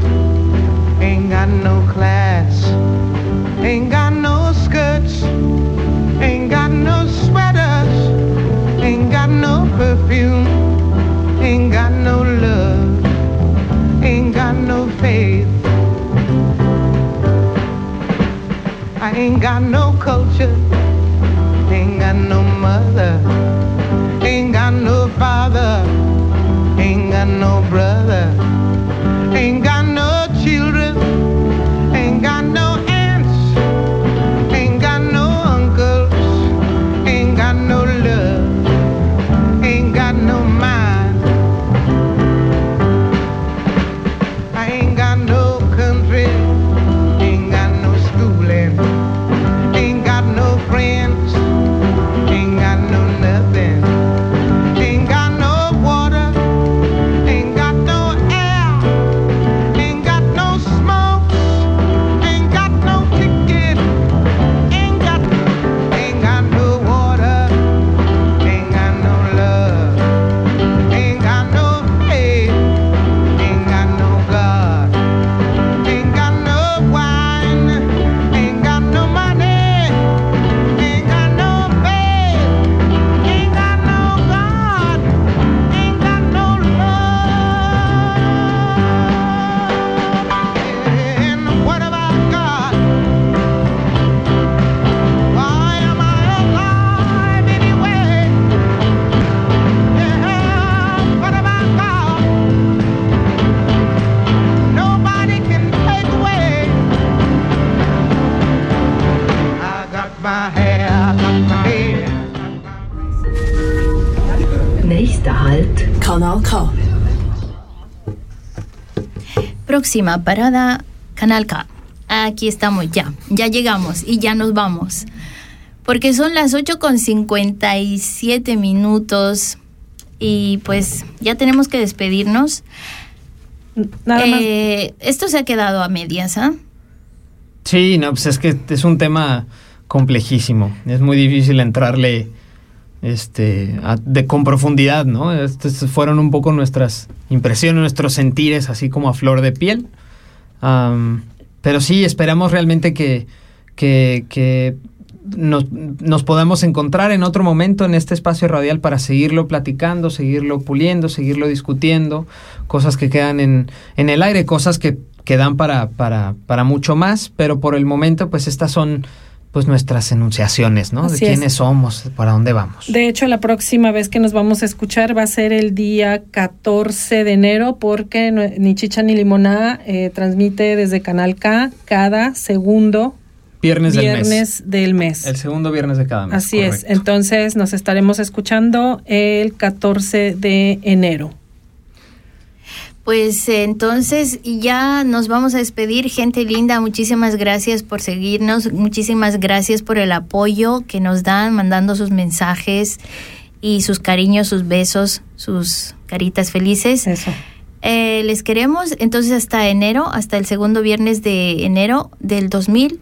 Próxima parada, Canal K. Aquí estamos ya, ya llegamos y ya nos vamos. Porque son las 8 con 57 minutos y pues ya tenemos que despedirnos.
Nada más.
Eh, Esto se ha quedado a medias, ¿ah?
Sí, no, pues es que es un tema complejísimo. Es muy difícil entrarle este, de, con profundidad, ¿no? Estas fueron un poco nuestras impresiones, nuestros sentires, así como a flor de piel. Pero sí, esperamos realmente que, que, que nos, nos podamos encontrar en otro momento en este espacio radial para seguirlo platicando, seguirlo puliendo, seguirlo discutiendo, cosas que quedan en, en el aire, cosas que, que dan para, para, para mucho más, pero por el momento, pues estas son pues nuestras enunciaciones, ¿no?
Así
de
es.
quiénes somos, para dónde vamos.
De hecho, la próxima vez que nos vamos a escuchar va a ser el día 14 de enero porque ni Chicha ni Limoná eh, transmite desde Canal K cada segundo
Viernes, del mes.
viernes del mes.
El segundo viernes de cada mes.
Así es. Entonces nos estaremos escuchando el 14 de enero.
Pues entonces ya nos vamos a despedir, gente linda. Muchísimas gracias por seguirnos, muchísimas gracias por el apoyo que nos dan, mandando sus mensajes y sus cariños, sus besos, sus caritas felices.
Eso.
Eh, les queremos entonces hasta enero, hasta el segundo viernes de enero del 2000.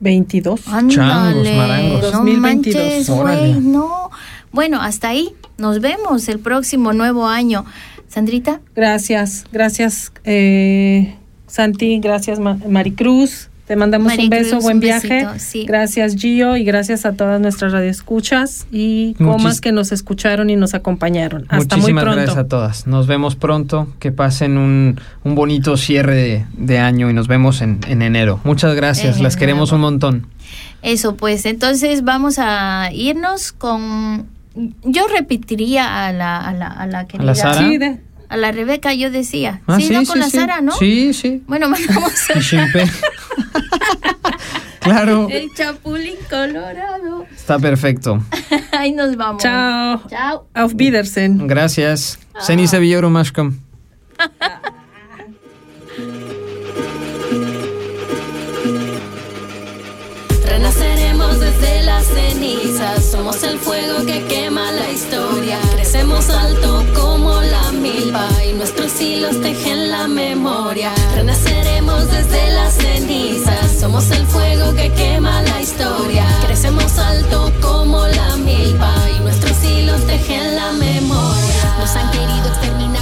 22.
Ándale,
marangos.
no
2022.
manches, güey, no. Bueno, hasta ahí. Nos vemos el próximo nuevo año. Sandrita,
Gracias, gracias eh, Santi, gracias Ma- Maricruz. Te mandamos un beso, buen
un
viaje.
besito, sí.
Gracias Gio y gracias a todas nuestras radioescuchas y comas que nos escucharon y nos acompañaron. Hasta
Muchísimas
muy pronto.
gracias a todas. Nos vemos pronto. Que pasen un, un bonito cierre de, de año y nos vemos en, en enero. Muchas gracias.
En
Las queremos un montón.
eso pues, entonces vamos a irnos con... Yo repetiría a la, a la, a la querida...
Sara?
Sí, de-
A la Rebeca, yo decía.
Ah,
sí, no con la
sí.
Sara, ¿no?
Sí, sí.
Bueno, mandamos.
Claro.
El chapulín colorado.
Está perfecto.
Ahí nos vamos.
Chao.
Chao.
Auf Wiedersehen.
Gracias. Seni somos el fuego que quema la historia. Crecemos alto como la milpa y nuestros hilos tejen la memoria.
Renaceremos desde las cenizas, somos el fuego que quema la historia. Crecemos alto como la milpa y nuestros hilos tejen la memoria. Nos han querido exterminar